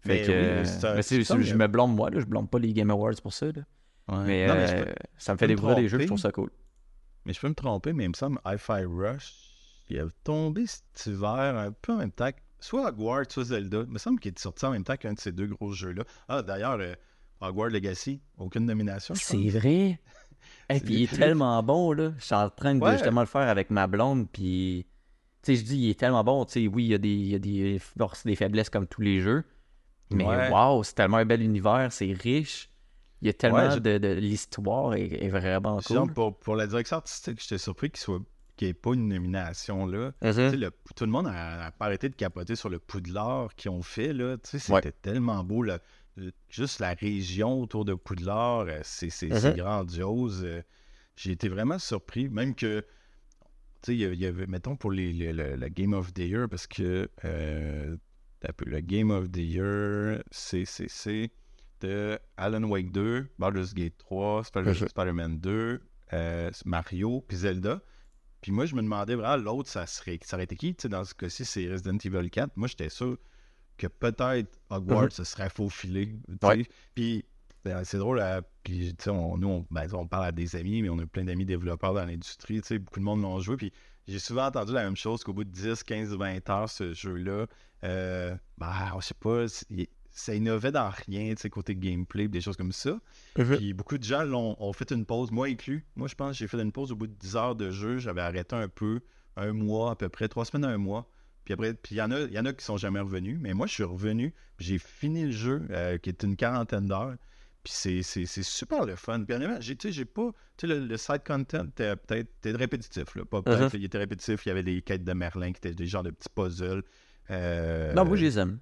Fait Mais que. oui, mais je me blâme moi, là, je blâme pas les Game Awards pour ça. là. Ouais. Mais, Non, mais je euh, peux- ça me fait découvrir des jeux, je trouve ça cool. Mais je peux me tromper, mais il me semble Hi-Fi Rush, il est tombé cet hiver un peu en même temps. que- Soit Hogwarts, soit Zelda. Il me semble qu'il est sorti en même temps qu'un de ces deux gros jeux-là. Ah, d'ailleurs, euh, Hogwarts Legacy, aucune nomination, C'est vrai. Et puis il est tellement bon, là. Je suis en train de Ouais. justement le faire avec ma blonde, puis. Tu sais, je dis, il est tellement bon. Tu sais, oui, il y, a des, il y a des forces, des faiblesses comme tous les jeux. Mais Ouais. waouh, c'est tellement un bel univers, c'est riche. Il y a tellement Ouais, je- de, de- L'histoire est, est vraiment cool. pour, pour la direction artistique, j'étais surpris qu'il soit qu'il n'y ait pas une nomination là. Mhm. Tu sais, le- tout le monde a, a pas arrêté de capoter sur le Poudlard qu'ils ont fait. Là. Tu sais, C'était Ouais. tellement beau. le- le- juste la région autour de Poudlard, euh, c'est Mhm. grandiose. euh, J'ai été vraiment surpris. Même que, tu sais, il y avait, mettons, pour les, les- le, le Game of the Year, parce que euh, le Game of the Year, c'est c'est- c'est de Alan Wake 2, Baldur's Gate 3, Spider- Mhm. Spider-Man 2, euh, Mario, puis Zelda. Puis moi, je me demandais vraiment, l'autre, ça serait, ça aurait été qui? Tu sais, dans ce cas-ci, c'est Resident Evil 4. Moi, j'étais sûr que peut-être Hogwarts Mhm. se serait faufilé. tu sais. Ouais. Puis ben, c'est drôle, euh, puis on, nous, on, ben, on parle à des amis, mais on a plein d'amis développeurs dans l'industrie. tu sais, Beaucoup de monde l'ont joué. Puis j'ai souvent entendu la même chose qu'au bout de 10, 15, 20 heures, ce jeu-là, euh, ben, je sais pas, il- ça innovait dans rien, tu sais, côté gameplay, des choses comme ça. Puis beaucoup de gens l'ont ont fait une pause, moi inclus. Moi, je pense que j'ai fait une pause au bout de 10 heures de jeu. J'avais arrêté un peu, un mois à peu près, trois semaines à un mois. Puis après, puis il y en a, il y en a qui sont jamais revenus. Mais moi, je suis revenu, puis j'ai fini le jeu, euh, qui est une quarantaine d'heures. Puis c'est, c'est, c'est super le fun. Puis j'ai, tu sais, j'ai pas. Tu sais, le, le side content était peut-être était répétitif. Là. Pas peut-être, Mhm. il était répétitif. Il y avait des quêtes de Merlin qui étaient des genres de petits puzzles. Euh, Non, moi, je les aime.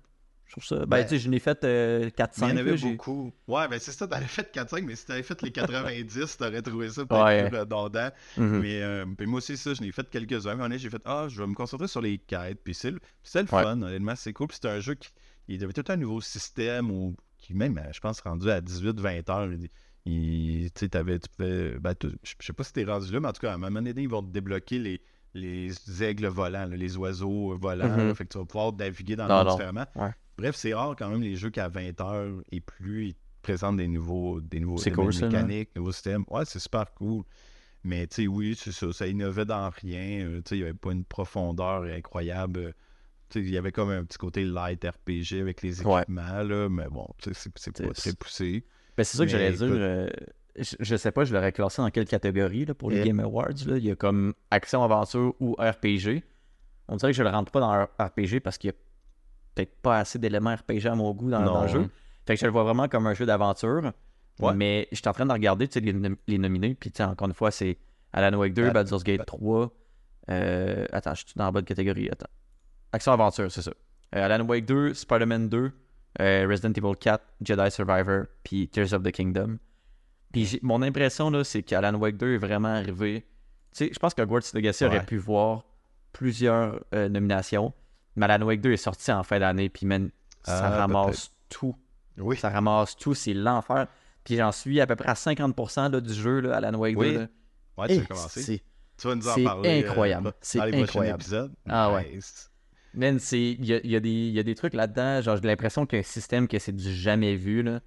Je trouve ça. Ben, ben, tu sais, je l'ai fait euh, mais il 4-5. y en avait là, beaucoup. Ouais, ben c'est ça, t'avais fait 4-5, mais si t'avais fait les 90, t'aurais trouvé ça peut-être Ouais. plus redondant. Mhm. Mais euh, puis moi aussi, ça, je n'ai fait quelques-uns. Mais honnêtement, j'ai fait, ah, je vais me concentrer sur les quêtes. Puis c'est le, c'est le Ouais. fun, honnêtement, c'est cool. Puis c'était un jeu qui il avait tout un nouveau système, ou qui même, euh, je pense, rendu à 18-20 heures. il- il- tu sais, t'avais, tu pouvais, ben, je sais pas si t'es rendu là, mais en tout cas, à un moment donné, ils vont te débloquer les, les aigles volants, là, les oiseaux volants. Mhm. là. fait que tu vas pouvoir naviguer dans le différemment. Ouais. Bref, c'est rare quand même les jeux qui à 20 heures et plus, ils te présentent des nouveaux, des nouveaux cool, là. mécaniques, nouveaux systèmes. Ouais, c'est super cool. Mais tu sais, oui, c'est ça, ça innovait dans rien. euh, tu sais, il n'y avait pas une profondeur incroyable. euh, tu sais, il y avait comme un petit côté light RPG avec les Ouais. équipements, là, mais bon, tu sais, c'est pas très poussé. Ben, c'est ça que j'allais dire. euh, je, je sais pas, je l'aurais classé dans quelle catégorie là, pour les Eh. Game Awards. là. Il y a comme action, aventure ou RPG. On dirait que je le rentre pas dans RPG parce qu'il y a peut-être pas assez d'éléments RPG à mon goût dans, dans le jeu. Fait que je le vois vraiment comme un jeu d'aventure. Ouais. Mais je suis en train de regarder les, nom- les nominés. Puis encore une fois, c'est Alan Wake 2, Ah, Baldur's Gate bah. 3. euh, attends, je suis dans la bonne catégorie. Attends. Action aventure, c'est ça. Euh, Alan Wake 2, Spider-Man 2, euh, Resident Evil 4, Jedi Survivor, puis Tears of the Kingdom. Puis mon impression, là, c'est qu'Alan Wake 2 est vraiment arrivé. Tu sais, je pense que Hogwarts Legacy aurait pu voir plusieurs nominations. Mais Alan Wake 2 est sorti en fin d'année, puis man, ça Ah, ramasse tout. Oui. Ça ramasse tout, c'est l'enfer. Puis j'en suis à peu près à 50% là, du jeu, là, Alan Wake Oui. 2. là. Ouais, tu commencer. c'est- Tu vas nous en parler. euh, incroyable. C'est incroyable. épisodes. Ah ouais. Nice. Man, c'est. Il y a, y a des- il y a des trucs là-dedans. Genre, j'ai l'impression qu'il y a un système que c'est du jamais vu, là.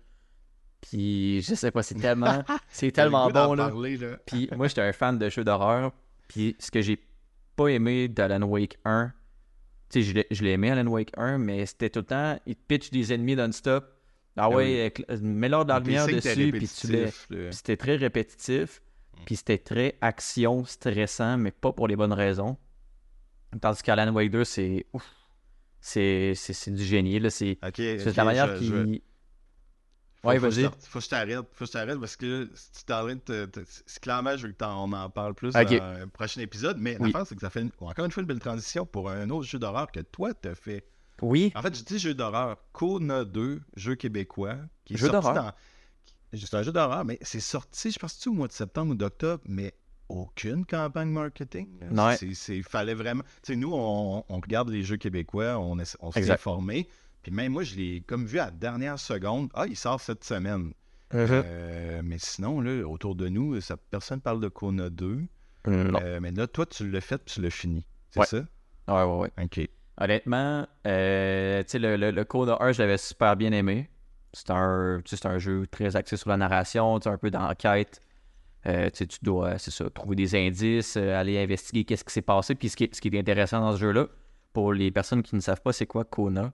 Puis, je sais pas, c'est tellement. c'est tellement bon, là. parler, là. Puis, moi, j'étais un fan de jeux d'horreur. Puis, ce que j'ai pas aimé d'Alan Wake 1, tu sais, je l'ai- je aimé, Alan Wake 1, mais c'était tout le temps, il te pitch des ennemis non-stop. Ah Ah ouais, euh, mets-leur de la lumière dessus, puis tu les. c'était très répétitif. Puis c'était très action, stressant, mais pas pour les bonnes raisons. Tandis qu'Alan Wake 2, c'est. ouf, C'est c'est- c'est du génie. Là. C'est Ok, c'est la manière je- qui. je- Faut, Ouais, vas-y. Faut que je t'arrête. Faut que je t'arrête parce que si tu t'arrêtes, te- te- c'est clairement, je veux qu'on en parle plus dans un prochain épisode. Mais Oui. l'affaire, c'est que ça fait une- encore une fois une belle transition pour un autre jeu d'horreur que toi, t'as fait. Oui. En fait, je dis jeu d'horreur. Kona 2, jeu québécois. Qui est Jeu sorti d'horreur? C'est un jeu d'horreur, mais c'est sorti, je pense, au mois de septembre ou d'octobre, mais aucune campagne marketing. Ouais. C'est, fallait vraiment. Tu sais, nous, on, on regarde les jeux québécois, on, s'est informé. Puis même moi, je l'ai comme vu à la dernière seconde. Ah, il sort cette semaine. Mhm. Euh, mais sinon, là, autour de nous, ça, personne parle de Kona 2. Non. Euh, mais là, toi, tu l'as fait puis tu l'as fini. C'est Ouais. ça? Ouais, ouais, ouais. OK. Honnêtement, euh, tu sais, le, le, le Coda 1, je l'avais super bien aimé. C'est un, tu sais, c'est un jeu très axé sur la narration, un peu d'enquête. Euh, tu sais, tu dois, c'est ça, trouver des indices, euh, aller investiguer qu'est-ce qui s'est passé. Puis ce qui, est, ce qui est intéressant dans ce jeu-là, pour les personnes qui ne savent pas c'est quoi Kona, euh,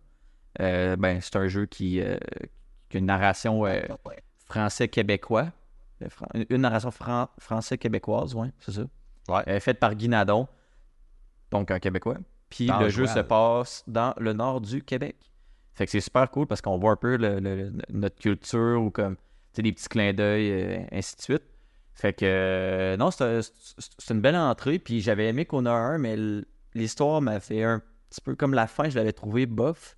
ben, c'est un jeu qui, euh, qui a une narration euh, français-québécois. Euh, fran- Une, narration fran- français-québécoise, ouais, c'est ça. Ouais. Euh, faite par Guy Nadon, donc un Québécois. Puis le jeu se passe dans le nord du Québec. Fait que c'est super cool parce qu'on voit un peu le- notre culture ou comme des petits clins d'œil, euh, ainsi de suite. Fait que euh, non, c'est un- c'est c'est une belle entrée. Puis j'avais aimé qu'on a un, mais l'histoire m'a fait un petit peu comme la fin, je l'avais trouvé bof.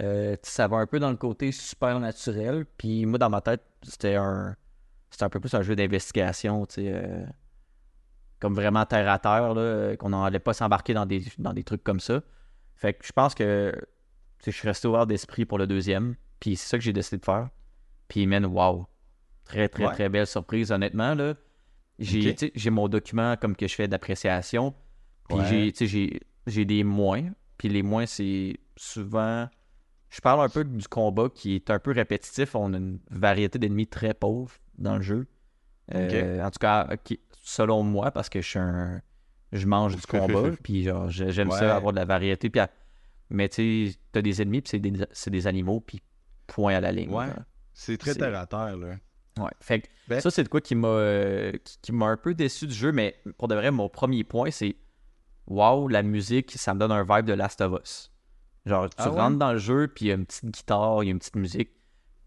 Euh, ça va un peu dans le côté super naturel. Puis moi, dans ma tête, c'était un c'était un peu plus un jeu d'investigation, tu sais. euh, comme vraiment terre à terre, là, qu'on n'allait pas s'embarquer dans des, dans des trucs comme ça. Fait que je pense que je suis resté ouvert d'esprit pour le deuxième. Puis c'est ça que j'ai décidé de faire. Puis, man, wow. Très, très, Ouais. très belle surprise, honnêtement. Là. J'ai, j'ai mon document comme que je fais d'appréciation. Puis Ouais. j'ai, j'ai, j'ai des moins. Puis les moins, c'est souvent. Je parle un peu du combat qui est un peu répétitif. On a une variété d'ennemis très pauvres dans le jeu. Euh, En tout cas, qui- selon moi, parce que je suis un. Je mange du combat. puis genre, j'ai- j'aime Ouais. ça avoir de la variété. Puis à- Mais tu sais, t'as des ennemis, puis c'est des, c'est des animaux, puis point à la ligne. Ouais. là. C'est très terre à terre, là. Ouais. Fait que Ben- ça, c'est de quoi qui m'a euh, qui, qui m'a un peu déçu du jeu, mais pour de vrai, mon premier point, c'est Waouh, la musique, ça me donne un vibe de Last of Us. Genre, tu Ah ouais? rentres dans le jeu, puis il y a une petite guitare, il y a une petite musique.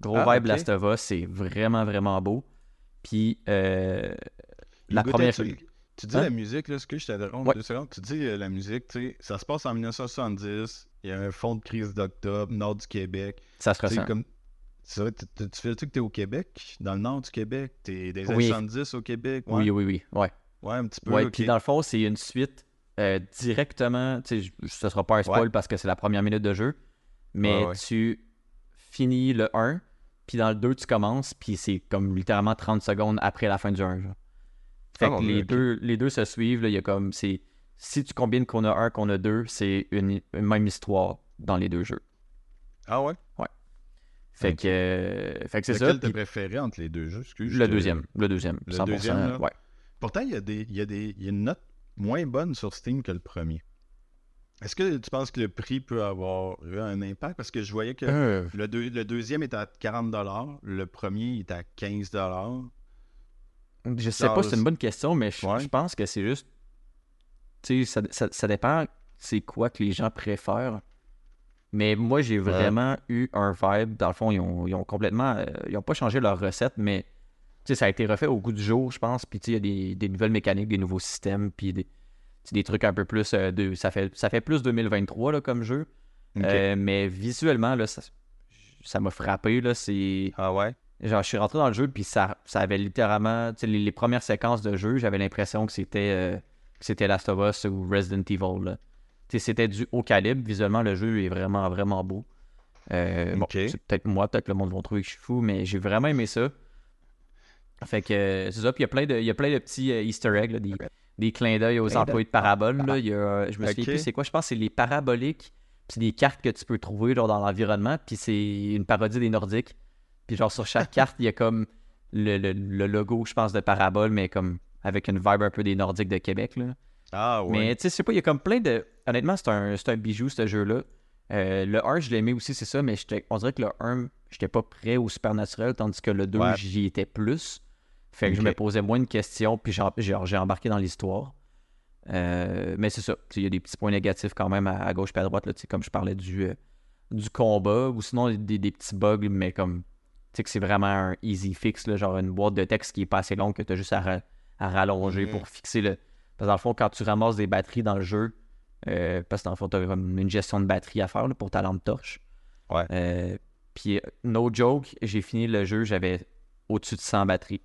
Gros Ah, vibe. Last of Us, c'est vraiment, vraiment beau. Puis, euh, la Hugo, première. Tu, tu dis Hein? la musique, là, ce que je t'interromps Ouais. deux secondes. Tu dis euh, la musique, tu sais, ça se passe en 1970. Il y a un fond de crise d'octobre, nord du Québec. Ça se ressent. comme. C'est vrai, tu, tu- tu fais-tu que t'es au Québec, dans le nord du Québec? T'es des années Oui. 70 au Québec? Ouais, Oui, oui, oui. Ouais. Ouais, un petit peu. Ouais, puis dans le fond, c'est une suite euh, directement. Tu sais, ce sera pas un spoil Ouais. parce que c'est la première minute de jeu. Mais Ouais, ouais. tu finis le 1, puis dans le 2, tu commences, puis c'est comme littéralement 30 secondes après la fin du 1. genre. Fait Ah, que les, deux, les deux se suivent. là, Il y a comme. c'est Si tu combines qu'on a un, qu'on a deux, c'est une, une même histoire dans les deux jeux. Ah ouais? Fait Ok. que, euh, fait que c'est ça. Lequel t'as préféré entre les deux jeux? Excuse, le te- deuxième. Le deuxième. Le 100%, deuxième, là? ouais. Pourtant, il y, a des, il, y a des, il y a une note moins bonne sur Steam que le premier. Est-ce que tu penses que le prix peut avoir eu un impact? Parce que je voyais que Euh, le, deux- le deuxième est à 40$, le premier est à 15$. Je sais Genre, pas, c'est une bonne question, mais je, Ouais. je pense que c'est juste. Tu sais, ça, ça, ça dépend c'est quoi que les gens préfèrent. Mais moi, j'ai vraiment eu un vibe. Dans le fond, ils ont, ils ont complètement. euh, ils ont pas changé leur recette, mais sais, ça a été refait au goût du jour, je pense. Puis il y a des, des nouvelles mécaniques, des nouveaux systèmes, puis des, des trucs un peu plus. euh, de, ça, fait, ça fait plus 2023 là, comme jeu. Euh, mais visuellement, là, ça ça m'a frappé. Là, c'est. Ah ouais? Genre, je suis rentré dans le jeu, puis ça, ça avait littéralement. Les, les premières séquences de jeu, j'avais l'impression que c'était euh, que c'était Last of Us ou Resident Evil. là. C'était du haut calibre. Visuellement, le jeu est vraiment, vraiment beau. Euh, bon, Ok. c'est peut-être moi, peut-être le monde va trouver que je suis fou, mais j'ai vraiment aimé ça. Fait que euh, c'est ça. Puis il y a plein de, il y a plein de petits euh, Easter eggs, là, des, des clins d'œil aux Clin employés de parabole. Là. Il y a, euh, je me souviens plus c'est quoi. Je pense que c'est les paraboliques. Puis c'est des cartes que tu peux trouver genre, dans l'environnement. Puis c'est une parodie des Nordiques. Puis genre sur chaque carte, il y a comme le, le- le logo, je pense, de parabole, mais comme avec une vibe un peu des Nordiques de Québec. Là. Ah ouais. Mais tu sais, je sais pas, il y a comme plein de. Honnêtement, c'est un, c'est un bijou, ce jeu-là. Euh, le 1, je l'ai aimé aussi, c'est ça, mais on dirait que le 1, j'étais pas prêt au supernaturel, tandis que le 2, Ouais. j'y étais plus. Fait que je me posais moins de questions, puis j'ai- embarqué dans l'histoire. Euh, mais c'est ça. Tu Il y a des petits points négatifs quand même à, à gauche et à droite, là, tu comme je parlais du, euh, du combat, ou sinon des, des petits bugs, mais comme sais que c'est vraiment un easy fix, là, genre une boîte de texte qui est pas assez longue que tu as juste à, ra- à rallonger Mhm. pour fixer le. Parce que dans le fond, quand tu ramasses des batteries dans le jeu, euh, parce que dans le fond, tu as une gestion de batterie à faire là, pour ta lampe torche. Ouais. Puis, no joke, j'ai fini le jeu, j'avais au-dessus de 100 batteries.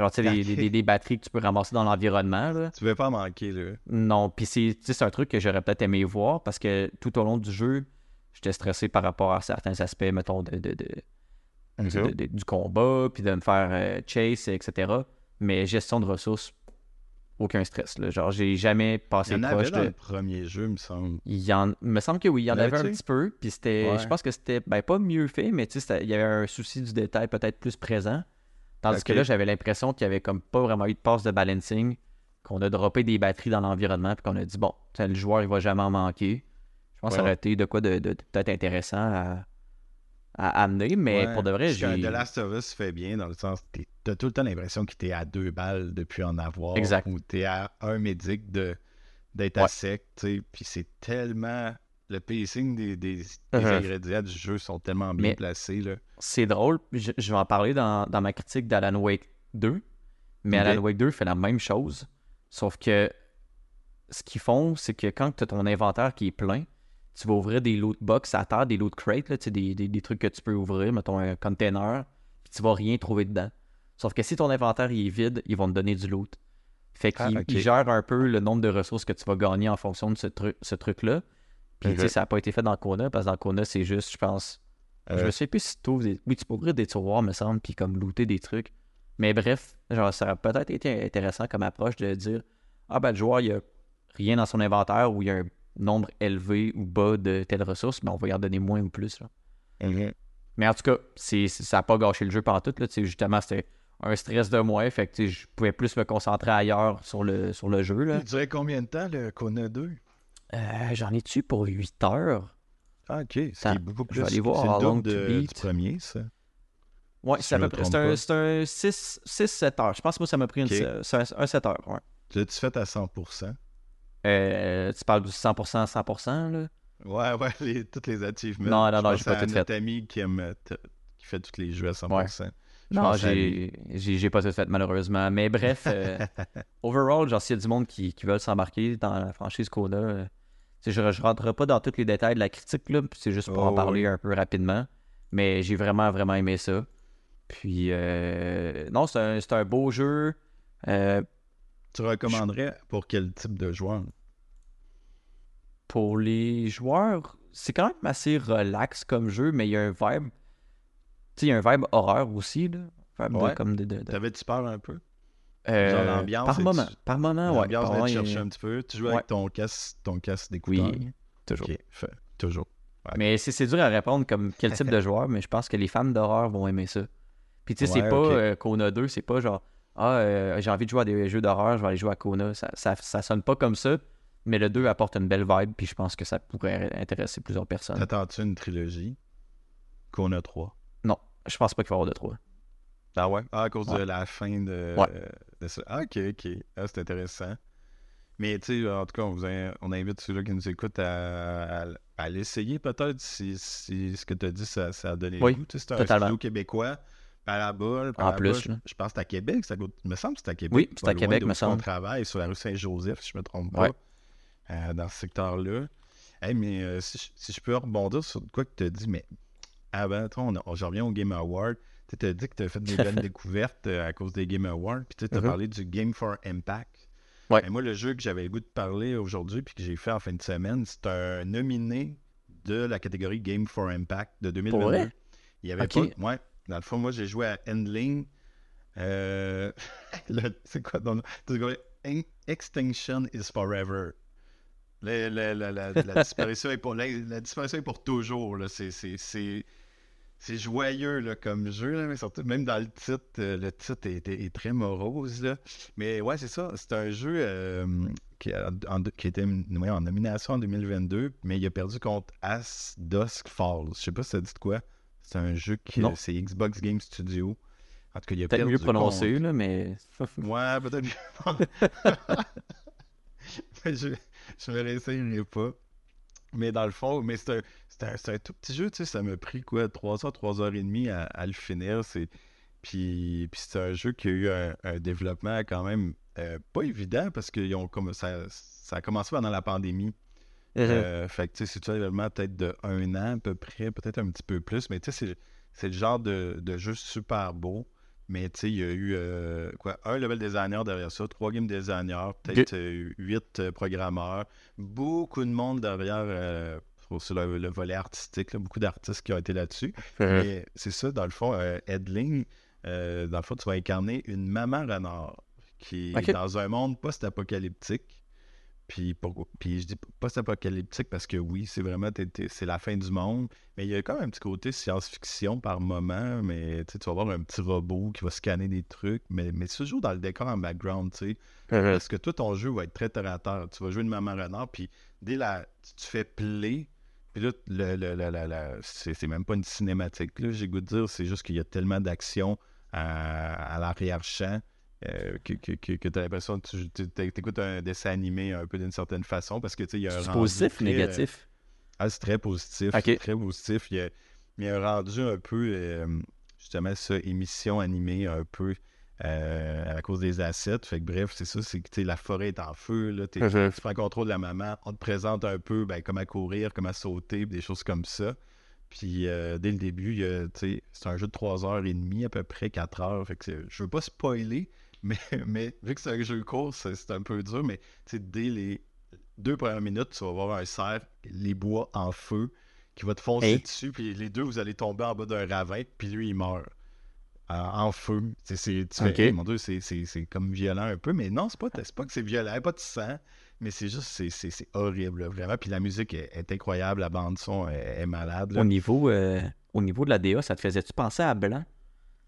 Alors, tu sais, les, batteries que tu peux ramasser dans l'environnement, là. Tu veux pas manquer, là. Non, puis c'est un truc que j'aurais peut-être aimé voir parce que tout au long du jeu, j'étais stressé par rapport à certains aspects, mettons, de, de- de- de- de- du combat, puis de me faire euh, chase, etc. Mais gestion de ressources, aucun stress. Là. Genre, j'ai jamais Il y passé en avait proche dans de. le premier jeu, me semble. Il y en... me semble que oui, il y en avait un petit peu, puis c'était. Ouais. Je pense que c'était ben, pas mieux fait, mais tu sais, il y avait un souci du détail peut-être plus présent. Tandis que là, j'avais l'impression qu'il y avait comme pas vraiment eu de passe de balancing, qu'on a droppé des batteries dans l'environnement, puis qu'on a dit, bon, le joueur, il va jamais en manquer. Je pense que ça aurait été de quoi de, de- de peut-être intéressant à, à amener, mais Ouais, pour de vrai, j'ai. The Last of Us fait bien dans le sens t'as tout le temps l'impression que t'es à deux balles depuis en avoir. Exact. Ou t'es à un médic de d'être à sec, tu sais. Puis c'est tellement. Le pacing des, des, des Mhm. ingrédients du jeu sont tellement bien Mais- placés, là. C'est drôle, je, je vais en parler dans, dans ma critique d'Alan Wake 2, mais. Alan Wake 2 fait la même chose, sauf que ce qu'ils font, c'est que quand tu as ton inventaire qui est plein, tu vas ouvrir des loot box à terre, des loot crates, là, tu sais, des, des- des trucs que tu peux ouvrir, mettons un container, puis tu vas rien trouver dedans. Sauf que si ton inventaire il est vide, ils vont te donner du loot. Fait qu'ils Ah, ok. ils gèrent un peu le nombre de ressources que tu vas gagner en fonction de ce truc-là. Puis, tu sais, Mhm. ça n'a pas été fait dans Kona, parce que dans Kona, c'est juste, je pense, je Euh, me souviens plus si tu ouvres des... Oui, tu peux ouvrir des tiroirs, me semble, puis comme looter des trucs. Mais bref, genre, ça aurait peut-être été intéressant comme approche de dire Ah ben le joueur, il y a rien dans son inventaire ou il y a un nombre élevé ou bas de telles ressources, mais on va y en donner moins ou plus. là. mhm. Mais en tout cas, ça n'a pas gâché le jeu pendant tout. Là, tu sais, justement, c'était un stress de moins. Fait que tu sais, je pouvais plus me concentrer ailleurs sur le, sur le jeu. Là. Il durait combien de temps, le Kona 2 Euh, j'en ai tué pour 8 heures? Ah, ok. C'est beaucoup je vais plus. aller voir c'est le how long double to de- beat. du premier, ça. Ouais, Si c'est à un, pas. c'est un 6-7 heures. Je pense que moi, ça m'a pris une, un, un 7 heures. Ouais. Tu l'as-tu fait à 100%? Euh, tu parles du 100%, 100%, là? Ouais, ouais, les, toutes les achievements. Non, non, non, j'ai pas à tout fait. ami qui aime euh, qui fait tous les jeux à 100%. Je Non, à j'ai pas tout fait, malheureusement. Mais bref, euh, overall, genre, s'il y a du monde qui, qui veulent s'embarquer dans la franchise Coda, je, je rentrerai pas dans tous les détails de la critique, là, c'est juste pour en Oh, parler oui. un peu rapidement. Mais j'ai vraiment, vraiment aimé ça. Puis, euh, non, c'est un, beau jeu. Euh, Tu recommanderais pour quel type de joueur? pour les joueurs, c'est quand même assez relax comme jeu, mais il y a un vibe. Tu sais, il y a un vibe horreur aussi, là. Vibe de- Ouais. comme de. de- de- T'avais-tu peur un peu? Euh, genre l'ambiance, Par moment. Par moment, ouais. L'ambiance par chercher un petit peu. Tu joues Ouais. avec ton casque, ton casque d'écouteur. Oui, toujours. Fait- toujours. Mais c'est c'est dur à répondre comme quel type de joueur, mais je pense que les fans d'horreur vont aimer ça. Puis tu sais, c'est pas ok. euh, Kona 2, c'est pas genre Ah, euh, j'ai envie de jouer à des jeux d'horreur, je vais aller jouer à Kona. Ça, ça, ça sonne pas comme ça, mais le 2 apporte une belle vibe, puis je pense que ça pourrait intéresser plusieurs personnes. T'attends-tu une trilogie? Qu'on a trois? Non, je pense pas qu'il va y avoir de 3. Ah ouais? Ah, à cause de la fin de, Ouais. de ça. Ah, ok, ok. Ah, c'est intéressant. Mais tu sais, en tout cas, on, vous in- on invite ceux-là qui nous écoutent à, à- à l'essayer peut-être si, si ce que tu as dit, ça, ça a donné Oui, goût. C'est un studio québécois. Parabole. En Parabole, plus, je, je pense que c'est à Québec. Ça coûte- me semble que c'est à Québec. Oui, c'est à Québec, me On semble. travaille sur la rue Saint-Joseph, si je me trompe pas, Ouais. euh, dans ce secteur-là. Hey, mais euh, si, je, si je peux rebondir sur quoi que tu as dit, mais avant, toi, on, on- je reviens au Game Award. Tu as dit que tu as fait des belles découvertes euh, à cause des Game Awards. Puis tu as Mhm. parlé du Game for Impact. Ouais. Mais moi, le jeu que j'avais le goût de parler aujourd'hui puis que j'ai fait en fin de semaine, c'est un nominé de la catégorie Game for Impact de 2022. vrai? Il y avait pas. Ouais. Dans le fond, moi, j'ai joué à Endling. Euh... le- c'est quoi quoi? In- Extinction is forever. La, la- la- la- disparition est pour, la, disparition est pour toujours. C'est, c'est, joyeux là, comme jeu, là, mais surtout, même dans le titre, euh, le titre est, est- est très morose. Là. Mais ouais, c'est ça. C'est un jeu euh, qui, a, en- qui était ouais, en nomination en 2022, mais il a perdu contre As Dusk Falls. Je sais pas si ça dit de quoi. C'est un jeu qui c'est Xbox Game Studio. En tout cas, il a Peut-être mieux prononcé, contre- là, mais. Ouais, peut-être. Mais je, je me réessayerai pas. Mais dans le fond, mais c'est un, un, un tout petit jeu, tu sais, ça m'a pris quoi, 3 heures, 3 heures et demie à, à le finir. C'est... Puis, puis c'est un jeu qui a eu un, un développement quand même euh, pas évident parce que ils ont comme, ça, ça a commencé pendant la pandémie. Euh, fait que tu sais, c'est un développement peut-être de un an à peu près, peut-être un petit peu plus, mais tu sais, c'est, c'est le genre de, de jeu super beau. Mais tu sais, il y a eu euh, quoi, un level designer derrière ça, trois game designers, peut-être euh, huit euh, programmeurs, beaucoup de monde derrière euh, sur le, le volet artistique, là, beaucoup d'artistes qui ont été là-dessus. Mais c'est ça, dans le fond, euh, Edling, dans le fond, tu vas incarner une maman renard qui est dans un monde post-apocalyptique. Puis, pour- puis je dis post-apocalyptique parce que oui, c'est vraiment c'est la fin du monde. Mais il y a quand même un petit côté science-fiction par moment. Mais tu vas voir un petit robot qui va scanner des trucs. Mais, mais c'est toujours dans le décor en background, tu sais. Parce que toi, ton jeu va être très terre à terre. Tu vas jouer une maman renard, puis dès la. Tu, fais play, puis là, le, le- le- le- le- c'est c'est même pas une cinématique, là, j'ai goût de dire. C'est juste qu'il y a tellement d'action à, à l'arrière-champ euh, que, que, que, tu as l'impression que tu écoutes un dessin animé un peu d'une certaine façon, parce que tu sais, il y a un positif, très, négatif? ah, c'est très positif. Ok. Très positif. Il y a, il y a un rendu un peu, euh, justement, ça, émission animée un peu euh, à cause des assets. Fait que bref, c'est ça, c'est que la forêt est en feu. Là, t'es- Mhm. tu prends le contrôle de la maman. On te présente un peu ben, comment courir, comment sauter, des choses comme ça. Puis euh, dès le début, c'est un jeu de 3 heures et demie, à peu près 4 heures. Fait que c'est- je veux pas spoiler, mais, mais vu que c'est un jeu court, c'est un peu dur. Mais dès les deux premières minutes, tu vas voir un cerf, les bois en feu, qui va te foncer Hey. dessus. Puis les deux, vous allez tomber en bas d'un ravin, puis lui, il meurt. euh, en feu. Tu fais, Ok. Hey, mon Dieu, c'est, comme violent un peu, mais non, c'est pas, pas que c'est violent, pas de sang, mais c'est juste, c'est, horrible, vraiment. Puis la musique est, est incroyable, la bande-son est, est malade. là. Au niveau, euh, au niveau de la DA, ça te faisait-tu penser à Blanc?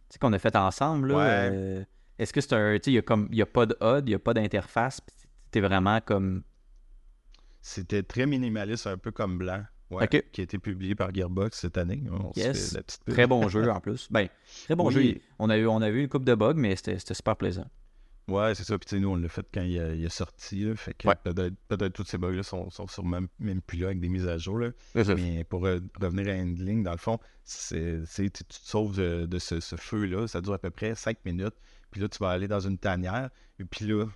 Tu sais, qu'on a fait ensemble, là. Ouais. euh, Est-ce que c'est un. Tu sais, il y a a pas de HUD, il n'y a pas d'interface. puis T'es vraiment comme. C'était très minimaliste, un peu comme Blanc, ouais, qui a été publié par Gearbox cette année. On Yes. la petite. Très bon jeu en plus. Ben, très bon Oui. jeu. On a eu, on a eu une coupe de bugs, mais c'était super plaisant. Ouais, c'est ça. Puis tu nous, on l'a fait quand il, est sorti. Là, fait que Ouais. peut-être, peut-être tous ces bugs-là sont, sont sûrement même plus là avec des mises à jour. Là. Mais pour euh, revenir à Handling, dans le fond, c'est, tu tu te sauves de, de ce, ce feu-là. Ça dure à peu près 5 minutes. Puis là, tu vas aller dans une tanière. Et puis là,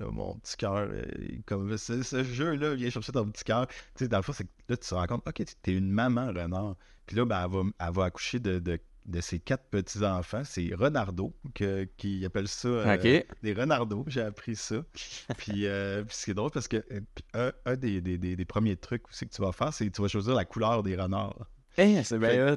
là, mon petit cœur, euh, comme ce, ce jeu-là vient chercher ton petit cœur. Tu sais, dans le fond, c'est que là, tu te rends compte, OK, t'es une maman renard. Puis là, ben, elle, va, elle va accoucher de, de, de ses quatre petits-enfants. C'est Renardo que, qui appelle ça euh, des renardos. J'ai appris ça. puis, euh, puis c'est drôle parce que euh, un, un des, des- des- des premiers trucs aussi que tu vas faire, c'est que tu vas choisir la couleur des renards. Hey, c'est bien.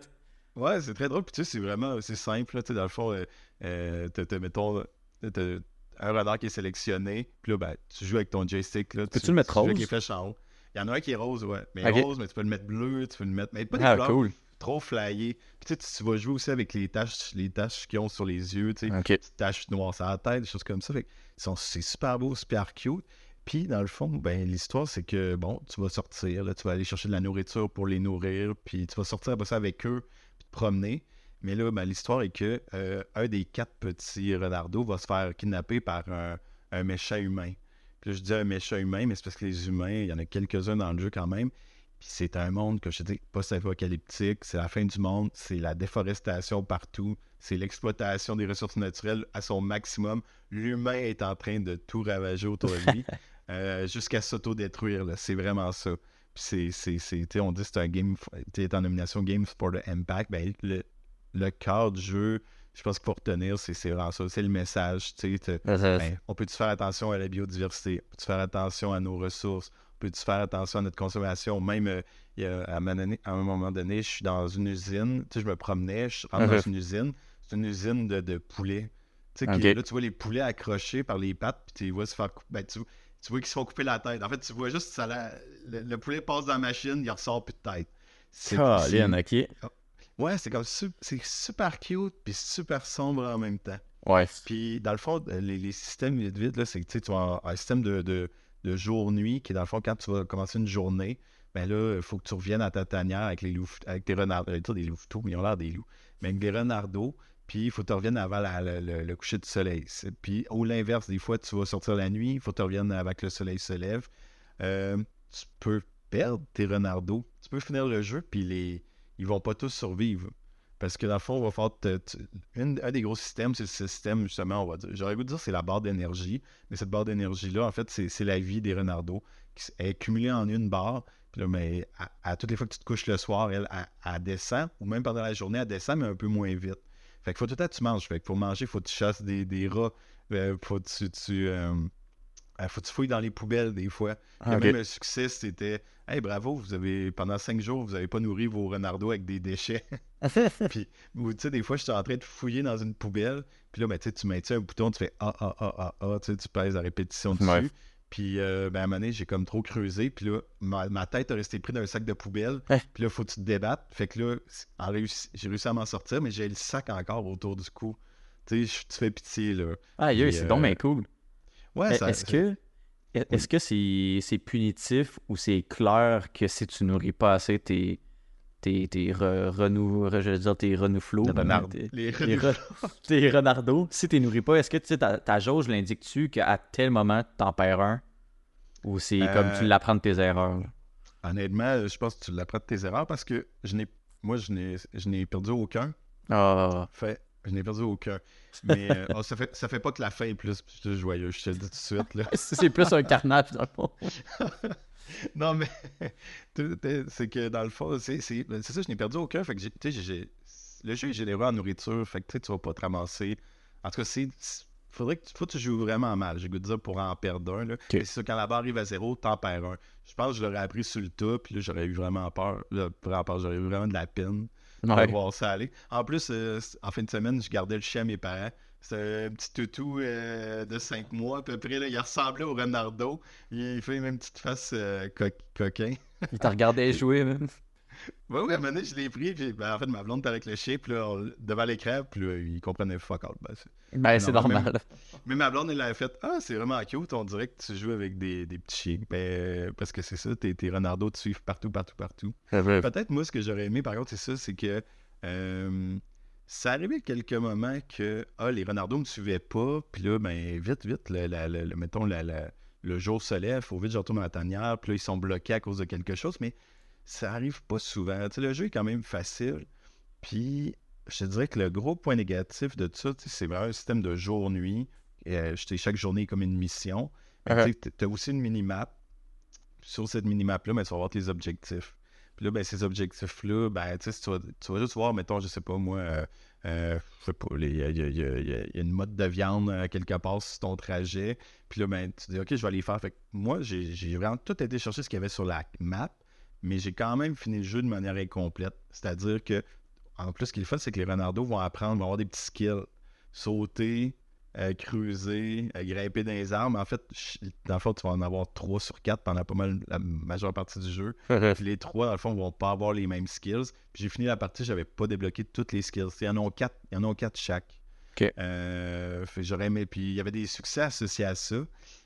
Ouais, c'est très drôle. Puis tu sais, c'est vraiment c'est simple. là, tu sais, dans le fond, euh, euh, t'as- t'as, mettons, t'as un renard qui est sélectionné. Puis là, ben, tu joues avec ton joystick. Là, Peux-tu le mettre joues avec rose? les flèches en haut. Il y en a un qui est rose, ouais. Mais rose, mais tu peux le mettre bleu, tu peux le mettre. Mais pas des Ah, couleurs cool. trop flyées. Puis tu sais, tu- vas jouer aussi avec les taches, les taches qu'ils ont sur les yeux. Tu sais, petites taches noires sur la tête, des choses comme ça. Fait que ils sont- c'est super beau, super cute. Puis, dans le fond, ben, l'histoire, c'est que, bon, tu vas sortir, là, tu vas aller chercher de la nourriture pour les nourrir, puis tu vas sortir après ça avec eux, promener. Mais là, ben, l'histoire est que euh, un des quatre petits renardos va se faire kidnapper par un, un méchant humain. Puis là, je dis un méchant humain, mais c'est parce que les humains, il y en a quelques-uns dans le jeu quand même. Puis c'est un monde que je dis, post-apocalyptique, c'est la fin du monde, c'est la déforestation partout, c'est l'exploitation des ressources naturelles à son maximum. L'humain est en train de tout ravager autour de lui euh, jusqu'à s'auto-détruire. C'est vraiment ça. Puis c'est, c'est, on dit que c'est un game, tu es en nomination Games for the Impact. Ben, le, le cœur du jeu, je pense qu'il faut retenir, c'est, c'est vraiment ça. C'est le message. tu sais, te- ben, on peut-tu faire attention à la biodiversité? On peut-tu faire attention à nos ressources? On peut-tu faire attention à notre consommation? Même euh, il y a- à, un moment donné, à un moment donné, je suis dans une usine, tu sais, je me promenais, je rentre dans une usine, c'est une usine de, de poulets. Tu sais, là, tu vois les poulets accrochés par les pattes, puis tu les vois se faire couper. Ben, tu, tu vois qu'ils se font couper la tête. En fait, tu vois juste ça, la- le, le poulet passe dans la machine, il ressort plus de tête. C'est- Colin, ok. Ouais, c'est comme su- c'est super cute puis super sombre en même temps. Ouais. Puis, dans le fond, euh, les, les systèmes vite vite, là, c'est que tu as un, système de, de, de jour-nuit qui est dans le fond, quand tu vas commencer une journée, ben là, il faut que tu reviennes à ta tanière avec les loups, avec tes renards, dire des louveteaux, mais ils ont l'air des loups, mais avec des renardeaux, puis il faut que tu reviennes avant le, coucher du soleil. Puis, au l'inverse, des fois, tu vas sortir la nuit, il faut que tu reviennes avant que le soleil se lève. Euh, tu peux perdre tes renardos. Tu peux finir le jeu, puis les... ils vont pas tous survivre. Parce que dans le on va faire. un des gros systèmes, c'est le système, justement, on va dire. J'aurais goût de dire c'est la barre d'énergie. Mais cette barre d'énergie-là, en fait, c'est la vie des renardos. Qui est cumulée en une barre. Mais à, toutes les fois que tu te couches le soir, elle, elle, descend. Ou même pendant la journée, elle descend, mais un peu moins vite. Fait qu'il faut tout le temps que tu manges. Fait qu'il faut manger, faut que tu chasses des, des rats. Euh, faut que tu. Euh, euh, faut que tu fouilles dans les poubelles des fois. Ah, même le succès, c'était Hey, bravo, vous avez pendant cinq jours, vous n'avez pas nourri vos renardos avec des déchets. puis, tu sais, des fois, je suis en train de fouiller dans une poubelle. Puis là, ben, tu mets un bouton, tu fais Ah, ah, ah, ah, ah, tu pèses à répétition dessus. Puis, euh, ben, à un moment donné, j'ai comme trop creusé. Puis là, ma, tête a resté prise dans un sac de poubelle. Puis là, il faut que tu te débattes. Fait que là, j'ai réussi à m'en sortir, mais j'ai le sac encore autour du cou. Tu sais, tu fais pitié, là. Ah, c'est donc bien cool. Ouais, ça. Est-ce que. Est-ce que c'est punitif ou c'est clair que si tu nourris pas assez tes, tes, tes je veux dire tes renouflots, les, tes, renardos, si tu nourris pas, est-ce que tu sais, ta, ta jauge l'indique-tu qu'à tel moment t'en perds un? Ou c'est comme tu euh, l'apprends de tes erreurs? Honnêtement, je pense que tu l'apprends de tes erreurs parce que je n'ai moi je n'ai perdu aucun. Ah. Fait je n'ai perdu aucun. Mais euh, oh, ça, fait, ça fait pas que la fin est plus, joyeuse, je te le dis tout de suite. Là. c'est plus un carnage, dans le fond. non, mais c'est que dans le fond, c'est ça, je n'ai perdu aucun. Fait que j'ai, le jeu est généreux en nourriture, fait que tu vas pas te ramasser. En tout cas, c'est. Faudrait que, faut que tu joues vraiment mal, j'ai goût de dire, pour en perdre un. Là. C'est ça, quand la barre arrive à zéro, t'en perds un. Je pense que je l'aurais appris sur le top, puis là, j'aurais eu vraiment peur. Là, j'aurais eu vraiment de la peine voir ça aller. En plus, euh, en fin de semaine, je gardais le chien à mes parents. C'est un petit toutou euh, de 5 mois à peu près. Là. Il ressemblait au Renardo. Il fait même une petite face euh, coquin. Il t'a regardé jouer, même. Oui, oui, à un moment donné, je l'ai pris, puis ben, en fait, ma blonde était avec le chien, puis là, devant l'écran, puis là, il comprenait fuck all. Ben, c'est ben, normal. Mais, ma blonde, elle a fait Ah, c'est vraiment cute, on dirait que tu joues avec des, des petits chiens. Ben, parce que c'est ça, tes, tes Renardo te suivent partout, partout, partout. Peut-être, moi, ce que j'aurais aimé, par contre, c'est ça, c'est que euh, ça arrivait quelques moments que ah, les Renardo me suivaient pas, puis là, ben, vite, vite, le, mettons, le jour se lève, faut vite je retourne la tanière, puis là, ils sont bloqués à cause de quelque chose, mais ça arrive pas souvent. le jeu est quand même facile. Puis, je te dirais que le gros point négatif de tout ça, c'est vraiment un système de jour-nuit. Euh, chaque journée est comme une mission. Uh-huh. Tu as aussi une minimap. Sur cette minimap-là, ben, tu vas voir tes objectifs. Puis là, ben, ces objectifs-là, ben, tu, vas, tu vas juste voir, mettons, je sais pas, moi, euh, euh, je sais pas, il y, a une mode de viande quelque part sur ton trajet. Puis là, ben, tu dis, OK, je vais aller faire. Fait moi, j'ai vraiment tout été chercher ce qu'il y avait sur la map mais j'ai quand même fini le jeu de manière incomplète. C'est-à-dire que, en plus, ce qu'il fait, c'est que les Renardos vont apprendre, vont avoir des petits skills. Sauter, euh, creuser, euh, grimper dans les arbres. En fait, dans le fond, tu vas en avoir 3 sur 4 pendant pas mal la majeure partie du jeu. Puis les 3, dans le fond, vont pas avoir les mêmes skills. Puis j'ai fini la partie, j'avais pas débloqué toutes les skills. Il y en a 4, il y en a 4 chaque. Euh, j'aurais aimé. Puis il y avait des succès associés à ça.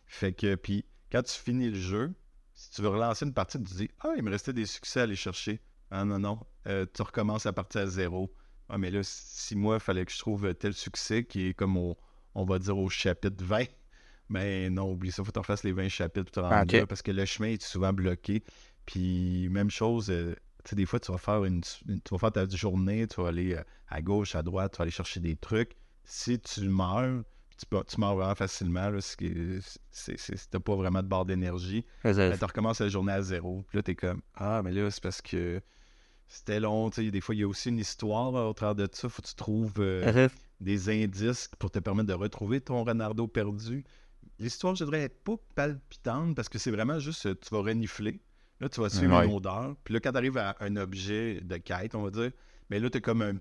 Fait que, puis quand tu finis le jeu, si tu veux relancer une partie, tu te dis Ah, il me restait des succès à aller chercher. Ah non, non, euh, tu recommences à partir à zéro. Ah, mais là, six mois, il fallait que je trouve tel succès qui est comme au, on va dire au chapitre 20. Mais non, oublie ça, il faut que tu fasses les 20 chapitres pour te rendre là parce que le chemin est souvent bloqué. Puis, même chose, euh, tu sais, des fois, tu vas faire une, tu vas faire ta journée, tu vas aller euh, à gauche, à droite, tu vas aller chercher des trucs. Si tu meurs, tu, meurs vraiment facilement. Là, c'est, t'as pas vraiment de barre d'énergie. Ben, tu recommences la journée à zéro. Puis là, t'es comme Ah, mais là, c'est parce que c'était long. Des fois, il y a aussi une histoire au travers de ça. Faut que tu trouves euh, des indices pour te permettre de retrouver ton renardo perdu. L'histoire, je dirais, être pas palpitante parce que c'est vraiment juste tu vas renifler. Là, tu vas suivre une odeur. Puis là, quand tu arrives à un objet de quête, on va dire, mais ben là, tu comme un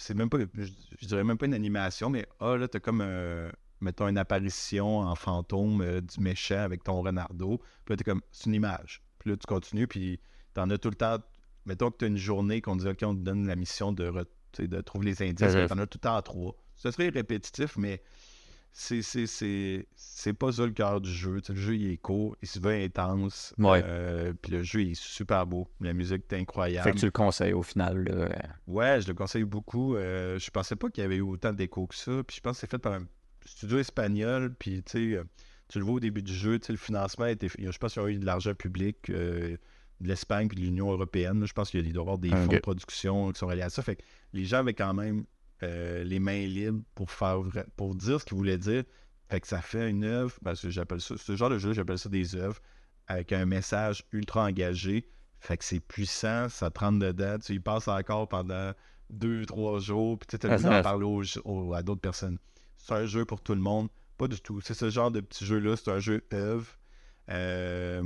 c'est même pas, je, dirais même pas une animation, mais ah, là, t'as comme, euh, mettons, une apparition en fantôme euh, du méchant avec ton renardo. Puis là, t'es comme, c'est une image. Puis là, tu continues, puis t'en as tout le temps. Mettons que t'as une journée qu'on dit, OK, on te donne la mission de, de trouver les indices. T'en as tout le temps trois. Ce serait répétitif, mais c'est pas ça le cœur du jeu. le jeu, il est court, il se veut intense. Euh, puis le jeu, il est super beau. La musique est incroyable. Fait que tu le conseilles au final. Ouais, je le conseille beaucoup. Euh, je pensais pas qu'il y avait eu autant d'écho que ça. Puis je pense que c'est fait par un studio espagnol. Puis tu sais, tu le vois au début du jeu, le financement était. Je pense qu'il y a eu de l'argent public. Euh, de l'Espagne et de l'Union européenne. là. Je pense qu'il doit y avoir des Ok. fonds de production qui sont reliés à ça. Fait que les gens avaient quand même euh, les mains libres pour faire pour dire ce qu'ils voulaient dire. Fait que ça fait une œuvre, parce que j'appelle ça, ce genre de jeu, j'appelle ça des œuvres avec un message ultra engagé. Fait que c'est puissant, ça te rentre dedans, tu y passes encore pendant deux, trois jours, puis tu as Ah, temps ça- d'en parler aux- aux- à d'autres personnes. C'est un jeu pour tout le monde, pas du tout. C'est ce genre de petit jeu-là, c'est un jeu œuvre. Euh,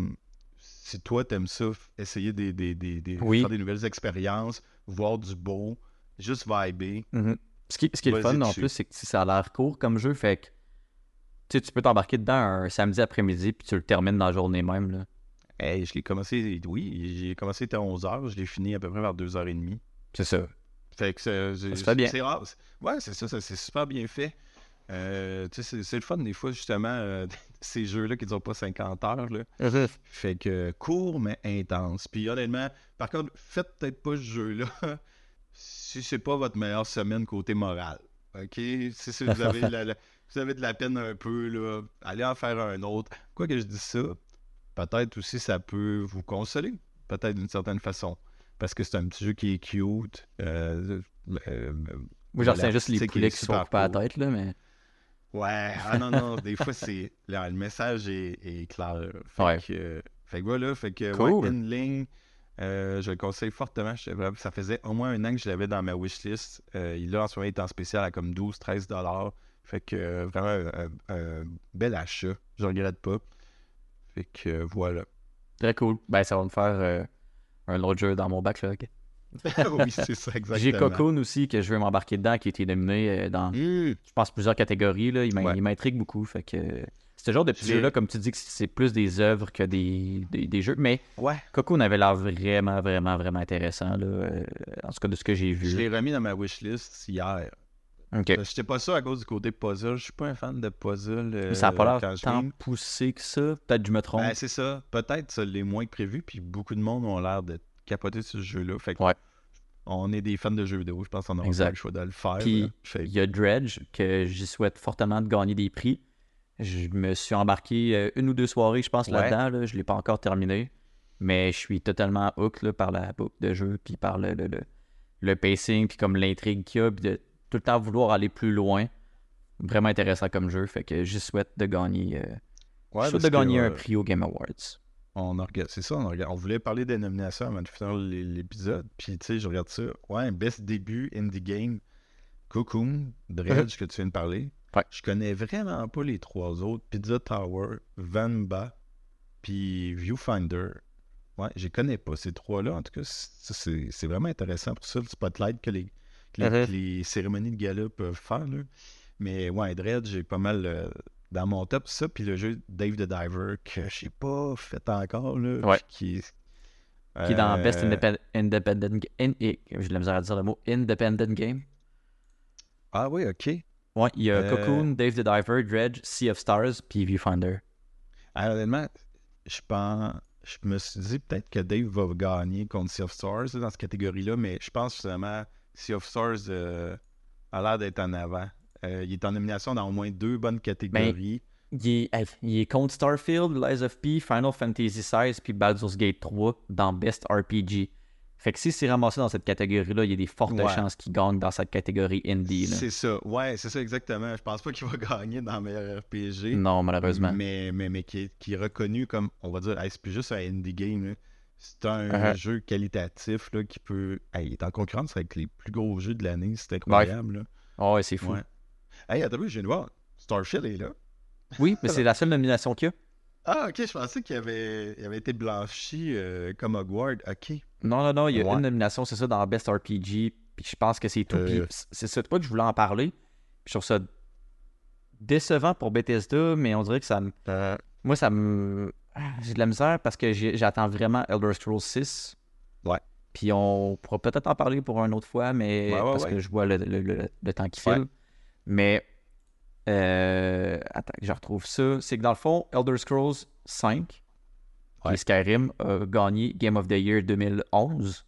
si toi, t'aimes ça, essayer des, des, des, des- Oui. faire des nouvelles expériences, voir du beau, juste vibrer. Mhm. Ce qui, ce qui est le fun en plus, c'est que ça a l'air court comme jeu, fait que tu sais, tu peux t'embarquer dedans un samedi après-midi puis tu le termines dans la journée même. Là. Hey, je l'ai commencé, oui, j'ai commencé à 11h, je l'ai fini à peu près vers 2h30. C'est ça. Fait que c'est- bien. Rare. Ouais, c'est ça, ça c'est super bien fait. Euh, c'est le fun des fois, justement, euh, ces jeux-là qui ne durent pas 50 heures. Là. Fait que court, mais intense. Puis honnêtement, par contre, faites peut-être pas ce jeu-là si c'est pas votre meilleure semaine côté moral. OK? Si, si vous, avez la- la- vous avez de la peine un peu, là, allez en faire un autre. Quoi que je dise ça, peut-être aussi ça peut vous consoler, peut-être d'une certaine façon. Parce que c'est un petit jeu qui est cute. euh, euh, Moi, retiens juste les poulets qui sont coupés à la tête, là, mais. Ouais, ah non, non, des fois, c'est. là, le message est, est clair. Fait Ouais. que, fait que voilà, fait que, Cool. ouais, Inling, euh, je le conseille fortement. Je- Ça faisait au moins un an que je l'avais dans ma wishlist. Euh, il là, en ce moment, il est en spécial à comme 12-13 dollars. Fait que, euh, vraiment, un, un- bel achat. Je regrette pas. Fait que, voilà. Très cool. Ben, ça va me faire euh, un autre jeu dans mon backlog. oui, c'est ça, exactement. J'ai Cocoon aussi que je veux m'embarquer dedans, qui a été nominé euh, dans, Hum, je pense, plusieurs catégories. Là. Il Ouais. m'intrigue beaucoup. Fait que c'est ce genre de petits Je jeux-là, comme tu dis, que c'est plus des œuvres que des, des, des jeux. Mais ouais. Cocoon avait l'air vraiment, vraiment, vraiment intéressant. Là, euh, en tout cas, de ce que j'ai Je vu. l'ai remis dans ma wishlist hier. Ok. Je J'étais pas sûr à cause du côté puzzle. Je suis pas un fan de puzzle. Ça n'a pas euh, l'air je tant poussé que ça. Peut-être que je me trompe. Ben, c'est ça. Peut-être ça l'est moins que prévu, puis beaucoup de monde ont l'air de capoter sur ce jeu-là. Fait que Ouais. on est des fans de jeux vidéo, je pense qu'on pas le choix de le faire. Puis, Il y a Dredge, que j'y souhaite fortement de gagner des prix. Je me suis embarqué euh, une ou deux soirées, je pense, Ouais. là-dedans. là. Je ne l'ai pas encore terminé. Mais je suis totalement hook là, par la boucle de jeu, puis par le, le, le, le pacing, puis comme l'intrigue qu'il y a, puis de tout le temps vouloir aller plus loin. Vraiment intéressant comme jeu. Fait que je souhaite de gagner, euh, Ouais, je souhaite de que, gagner un euh, prix au Game Awards. On c'est ça, on, a regardé- on voulait parler des nominations avant de finir l'é- l'épisode. Puis, tu sais, je regarde ça. Ouais, best début indie game. Cocoon, Dredge, que tu viens de parler. Ouais. Je connais vraiment pas les trois autres. Pizza Tower, Vanba, puis Viewfinder. Ouais, je les connais pas, ces trois-là. En tout cas, c'est c'est vraiment intéressant pour ça, le spotlight que les, que les, Mhm. que les cérémonies de gala peuvent faire. là. Mais ouais, Dredge, j'ai pas mal euh, dans mon top. Ça, puis le jeu Dave the Diver, que j'ai pas fait encore. Là, Ouais. Qui, est- Qui est dans euh, Best Independent, independent Ga- in- et- J'ai de la misère à dire le mot Independent Game. Ah oui, ok. Ouais, il y a Euh, Cocoon, Dave the Diver, Dredge, Sea of Stars, puis Viewfinder. Ah, honnêtement, je pense. Je me suis dit peut-être que Dave va gagner contre Sea of Stars là, dans cette catégorie-là, mais je pense justement Sea of Stars euh, a l'air d'être en avant. Euh, il est en nomination dans au moins deux bonnes catégories. Il est, hey, il est contre Starfield, Lies of P, Final Fantasy XVI, puis Baldur's Gate 3 dans Best RPG. Fait que si c'est ramassé dans cette catégorie-là, il y a des fortes Ouais. chances qu'il gagne dans cette catégorie indie. c'est ça. Ouais, c'est ça exactement. Je pense pas qu'il va gagner dans meilleur RPG. Non, malheureusement. Mais, mais, mais qui, est, qui est reconnu comme, on va dire, hey, c'est plus juste un indie game. C'est un Uh-huh. jeu qualitatif là, qui peut. hey, il est en concurrence avec les plus gros jeux de l'année. C'est incroyable. là. Oh, ouais, c'est fou. Ouais. Hey, attends, un peu, je viens de voir. Starfield est là. Oui, mais c'est la seule nomination qu'il y a. Ah, ok, je pensais qu'il avait, il avait été blanchi euh, comme Hogwarts. Ok. Non, non, non, il y a Ouais. une nomination, c'est ça, dans Best RPG, puis je pense que c'est tout. Euh. c'est ça, pas que je voulais en parler. Puis je trouve ça décevant pour Bethesda, mais on dirait que ça me. Moi, ça me. Ah, J'ai de la misère parce que j'ai- j'attends vraiment Elder Scrolls 6. Ouais. Puis on pourra peut-être en parler pour une autre fois, mais Ouais, ouais, parce que je vois le, le- le- le temps qui Ouais. file. Mais. euh, attends, je retrouve ça. C'est que dans le fond, Elder Scrolls 5, qui Ouais. est Skyrim, a gagné Game of the Year 2011.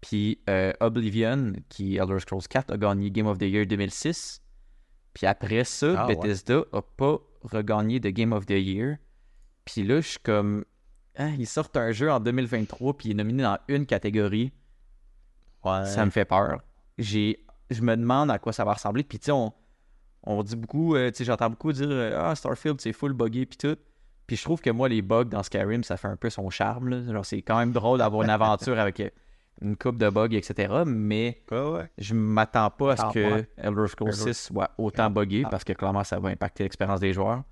Puis euh, Oblivion, qui est Elder Scrolls 4, a gagné Game of the Year 2006. Puis après ça, Ah. Bethesda a pas regagné de Game of the Year. Puis là, je suis comme. hein, ils sortent un jeu en 2023 puis il est nominé dans une catégorie. Ouais. Ça me fait peur. J'ai, je me demande à quoi ça va ressembler. Puis tu sais, on, on dit beaucoup, euh, tu sais, j'entends beaucoup dire euh, Ah, Starfield, c'est full buggy puis tout. Puis je trouve que moi, les bugs dans Skyrim, ça fait un peu son charme. Là. Genre, c'est quand même drôle d'avoir une aventure avec euh, une coupe de bugs, etc. Mais Ouais, ouais. je m'attends pas à ce Ah, que ouais. Elder Scrolls Elder- 6 soit autant buggé Ah. parce que clairement, ça va impacter l'expérience des joueurs.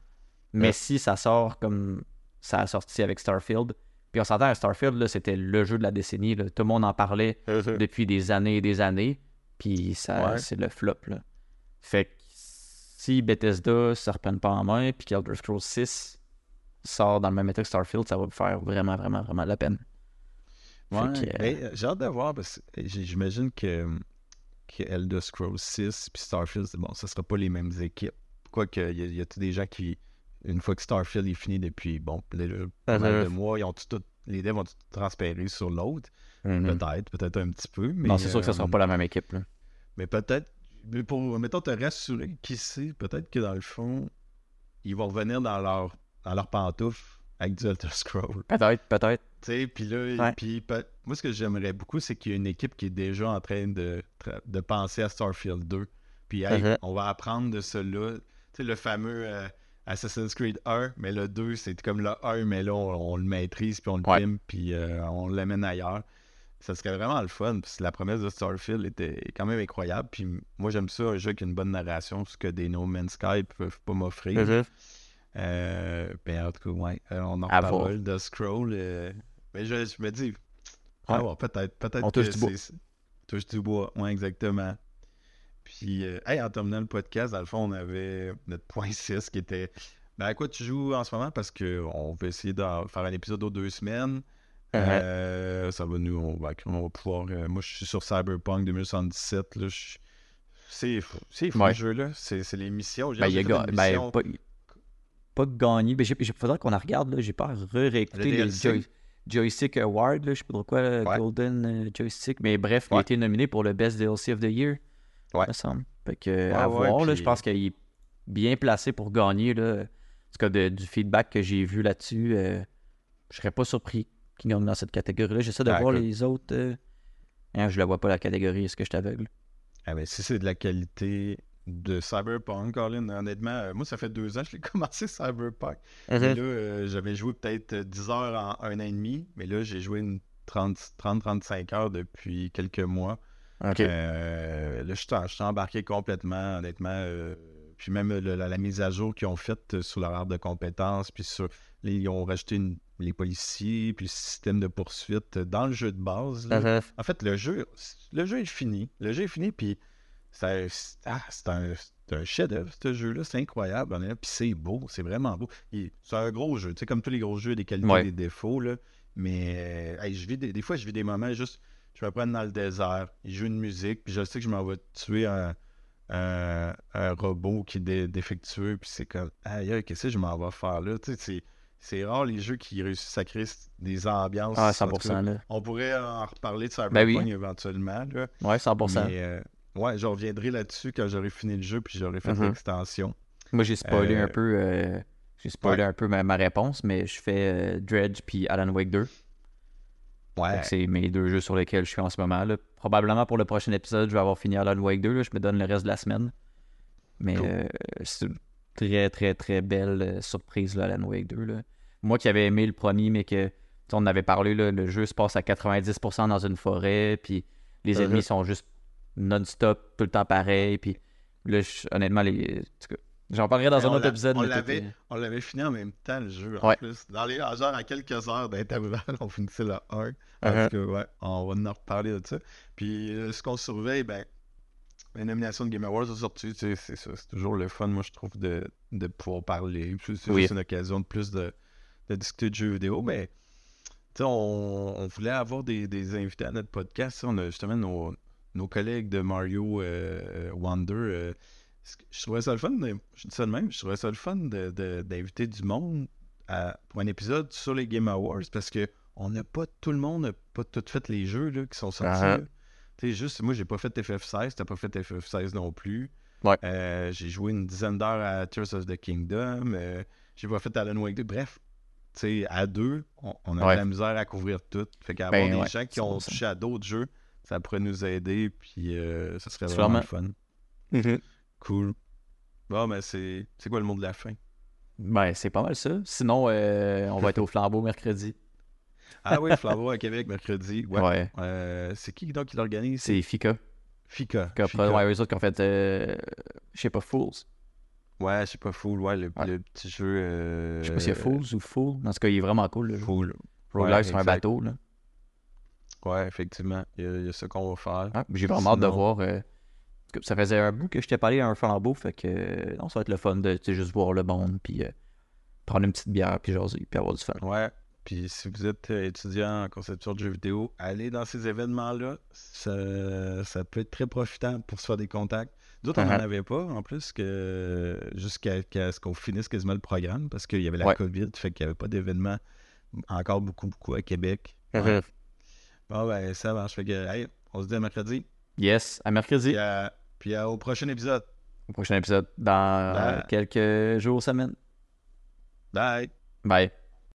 Mais Ouais. si ça sort comme ça a sorti avec Starfield, puis on s'entend, Starfield, là, c'était le jeu de la décennie. là. Tout le monde en parlait depuis des années et des années. Puis ça, Ouais. c'est le flop. Là. Fait que si Bethesda se reprenne pas en main, puis qu'Elder Scrolls 6 sort dans le même état que Starfield, ça va me faire vraiment, vraiment, vraiment la peine. Ouais, que, euh, ben, euh, j'ai hâte de voir parce que j'imagine que, que Elder Scrolls 6 puis Starfield, bon, ça sera pas les mêmes équipes. Quoique, il y a, il y a tous des gens qui, une fois que Starfield est fini depuis, bon, pas mal de mois, ils ont tout, tout- les devs ont tout transféré sur l'autre? mhm. Peut-être, peut-être un petit peu. Mais, non, c'est sûr que ça sera euh, pas la même équipe. Là. Mais peut-être, mais pour, mettons, te rassurer, qui sait, peut-être que dans le fond, ils vont revenir dans leur, dans leur pantoufle avec du Elder Scrolls. Peut-être, peut-être. Tu sais, puis là, puis moi, ce que j'aimerais beaucoup, c'est qu'il y a une équipe qui est déjà en train de, de penser à Starfield 2. Puis, hey, Mhm. on va apprendre de cela. Tu sais, le fameux euh, Assassin's Creed 1, mais le 2, c'est comme le 1, mais là, on, on le maîtrise, puis on le Ouais. pime, puis euh, on l'amène ailleurs. Ça serait vraiment le fun, parce que la promesse de Starfield était quand même incroyable. Puis moi, j'aime ça, un jeu qui a une bonne narration, ce que des No Man's Sky peuvent pas m'offrir. Mhm. Euh, ben, en tout cas, ouais, euh, on en reparle de Scroll. euh, mais je, je me dis, ah ouais, peut-être, peut-être On que touche du bois. Touche du bois, ouais, exactement. Puis, euh, hey, en terminant le podcast, dans le fond, on avait notre point 6 qui était ben, à quoi tu joues en ce moment? Parce qu'on va essayer de faire un épisode aux deux semaines. Euh, ça va nous, on va, on va pouvoir. euh, moi, je suis sur Cyberpunk 2077. Là, je- c'est fou, c'est fou Ouais. le jeu, là. C'est c'est les missions. J'ai Ben, il a ga- ben, pas, pas gagné. Ben, j'ai, j'ai- faudrait qu'on en regarde. Là. J'ai pas réécouté Le les. Joy- Joystick Award. Là. Je sais pas trop quoi, Ouais. Golden euh, Joystick. Mais bref, il a été nominé pour le Best DLC of the Year. Ouais. Me semble. Fait que, à voir, là, je pense qu'il est bien placé pour gagner. Là. En tout cas, de- du feedback que j'ai vu là-dessus, euh, je serais pas surpris qu'il gagne dans cette catégorie-là. J'essaie de Ah, voir écoute. les autres. euh, hein, je la vois pas la catégorie. Est-ce que je suis aveugle? Ah ben, si c'est de la qualité de Cyberpunk, Colin, honnêtement, euh, moi, ça fait deux ans que je l'ai commencé Cyberpunk. Et là, euh, j'avais joué peut-être euh, 10 heures en un an et demi, mais là, j'ai joué une 30-35 heures depuis quelques mois. Ok. Euh, là, je suis embarqué complètement, honnêtement. Puis même euh, le- la, la mise à jour qu'ils ont faite euh, sur leur arbre de compétences, puis sur. là, ils ont rajouté une- les policiers, puis le système de poursuite euh, dans le jeu de base. là. Mhm. En fait, le jeu, le jeu est fini. Le jeu est fini, puis c'est ah, c'est un, un chef-d'œuvre, ce jeu-là. C'est incroyable. Puis c'est beau, c'est vraiment beau. C'est un gros jeu. Tu sais, comme tous les gros jeux, des qualités, Ouais. des défauts. Là. Mais hey, je vis des, des fois, je vis des moments juste. Je me prends dans le désert, il joue une musique, puis je sais que je m'en vais tuer un, un, un robot qui est dé- défectueux, puis c'est comme, aïe, qu'est-ce que je m'en vais faire là? Tu sais, c'est- rare les jeux qui réussissent à créer des ambiances. Ah, En tout cas, 100%. Là. on pourrait en reparler de Cyberpunk Ben oui. éventuellement. Là. Ouais, 100%. Mais euh, ouais, je reviendrai là-dessus quand j'aurai fini le jeu puis j'aurai fait Mhm. l'extension. Moi, j'ai spoilé Euh, un peu, euh, j'ai spoilé ouais. un peu ma, ma réponse, mais je fais Dredge puis Alan Wake 2. Fait Ouais. C'est mes deux jeux sur lesquels je suis en ce moment. Là. Probablement pour le prochain épisode, je vais avoir fini Alan Wake 2. là. Je me donne le reste de la semaine. Mais Cool. euh, c'est une très, très, très belle euh, surprise, là, Alan Wake 2. là. Moi qui avais aimé le premier, mais que on en avait parlé, là, le jeu se passe à 90% dans une forêt, puis les Mhm. ennemis sont juste non-stop, tout le temps pareil. Puis là, je- honnêtement, les... j'en parlerai dans un autre épisode. on l'avait- On l'avait fini en même temps le jeu en Ouais. plus. Dans les genre à quelques heures d'intervalle, on finissait le 1. Uh-huh. Parce que ouais, on va en reparler de ça. Puis euh, ce qu'on surveille, ben la nomination de Game Awards est sortie, tu sais, c'est ça. C'est toujours le fun, moi je trouve, de, de pouvoir parler. C'est Oui. juste une occasion de plus de, de discuter de jeux vidéo. Mais tu sais, on, on voulait avoir des, des invités à notre podcast. On a justement nos, nos collègues de Mario euh, Wonder. euh, que- je trouvais ça le fun, de- je dis ça de même, je trouvais ça le fun d'inviter du monde à- pour un épisode sur les Game Awards parce que on n'a pas, tout le monde n'a pas tout fait les jeux là, qui sont sortis. Ah. là. Tu sais, juste, moi, j'ai pas fait FF16, t'as pas fait FF16 non plus. Ouais. Euh, j'ai joué une dizaine d'heures à Tears of the Kingdom. euh, j'ai pas fait Alan Wake 2. Bref, tu sais, à deux, on, on a Ouais. de la misère à couvrir tout. Fait qu'avoir Ben des ouais, gens qui ont touché à d'autres jeux, ça pourrait nous aider, puis euh, ça serait vraiment vraiment- le fun. Cool. Bon, ben c'est c'est quoi le mot de la fin? Ben, c'est pas mal ça. Sinon, euh, on va être au flambeau mercredi. Ah oui, Flambeau à Québec, mercredi. Ouais. Ouais. Euh, c'est qui donc qui l'organise? C'est Fika. Fika. Fika. Fika. Ouais, eux autres qui ont fait, euh, je sais pas, Fools. Ouais, je sais pas, Fool, ouais, le, Ouais. le petit jeu. Je sais pas s'il y a Fools ou Fool. En tout cas, il est vraiment cool. Le jeu. Fool. Ouais, sur un bateau. Là. Ouais, effectivement. Il y a, il y a ça qu'on va faire. J'ai vraiment hâte de voir. Ça faisait un bout que je t'ai parlé à un flambeau. Fait que euh, non, ça va être le fun de juste voir le monde. Puis euh, prendre une petite bière. Puis jaser. Puis avoir du fun. Ouais. Puis si vous êtes euh, étudiant en conception de jeux vidéo, allez dans ces événements-là. Ça, ça peut être très profitant pour se faire des contacts. D'autres, on n'en Uh-huh. avait pas, en plus, que jusqu'à qu'à ce qu'on finisse quasiment le programme, parce qu'il y avait la Ouais. COVID, fait qu'il n'y avait pas d'événements encore beaucoup, beaucoup à Québec. Ouais. Bon, ben, ça marche. Fait que, hey, on se dit à mercredi. Yes, à mercredi. À- puis à- au prochain épisode. Au prochain épisode. Dans euh, Bye. quelques jours, semaines. Bye! Bye.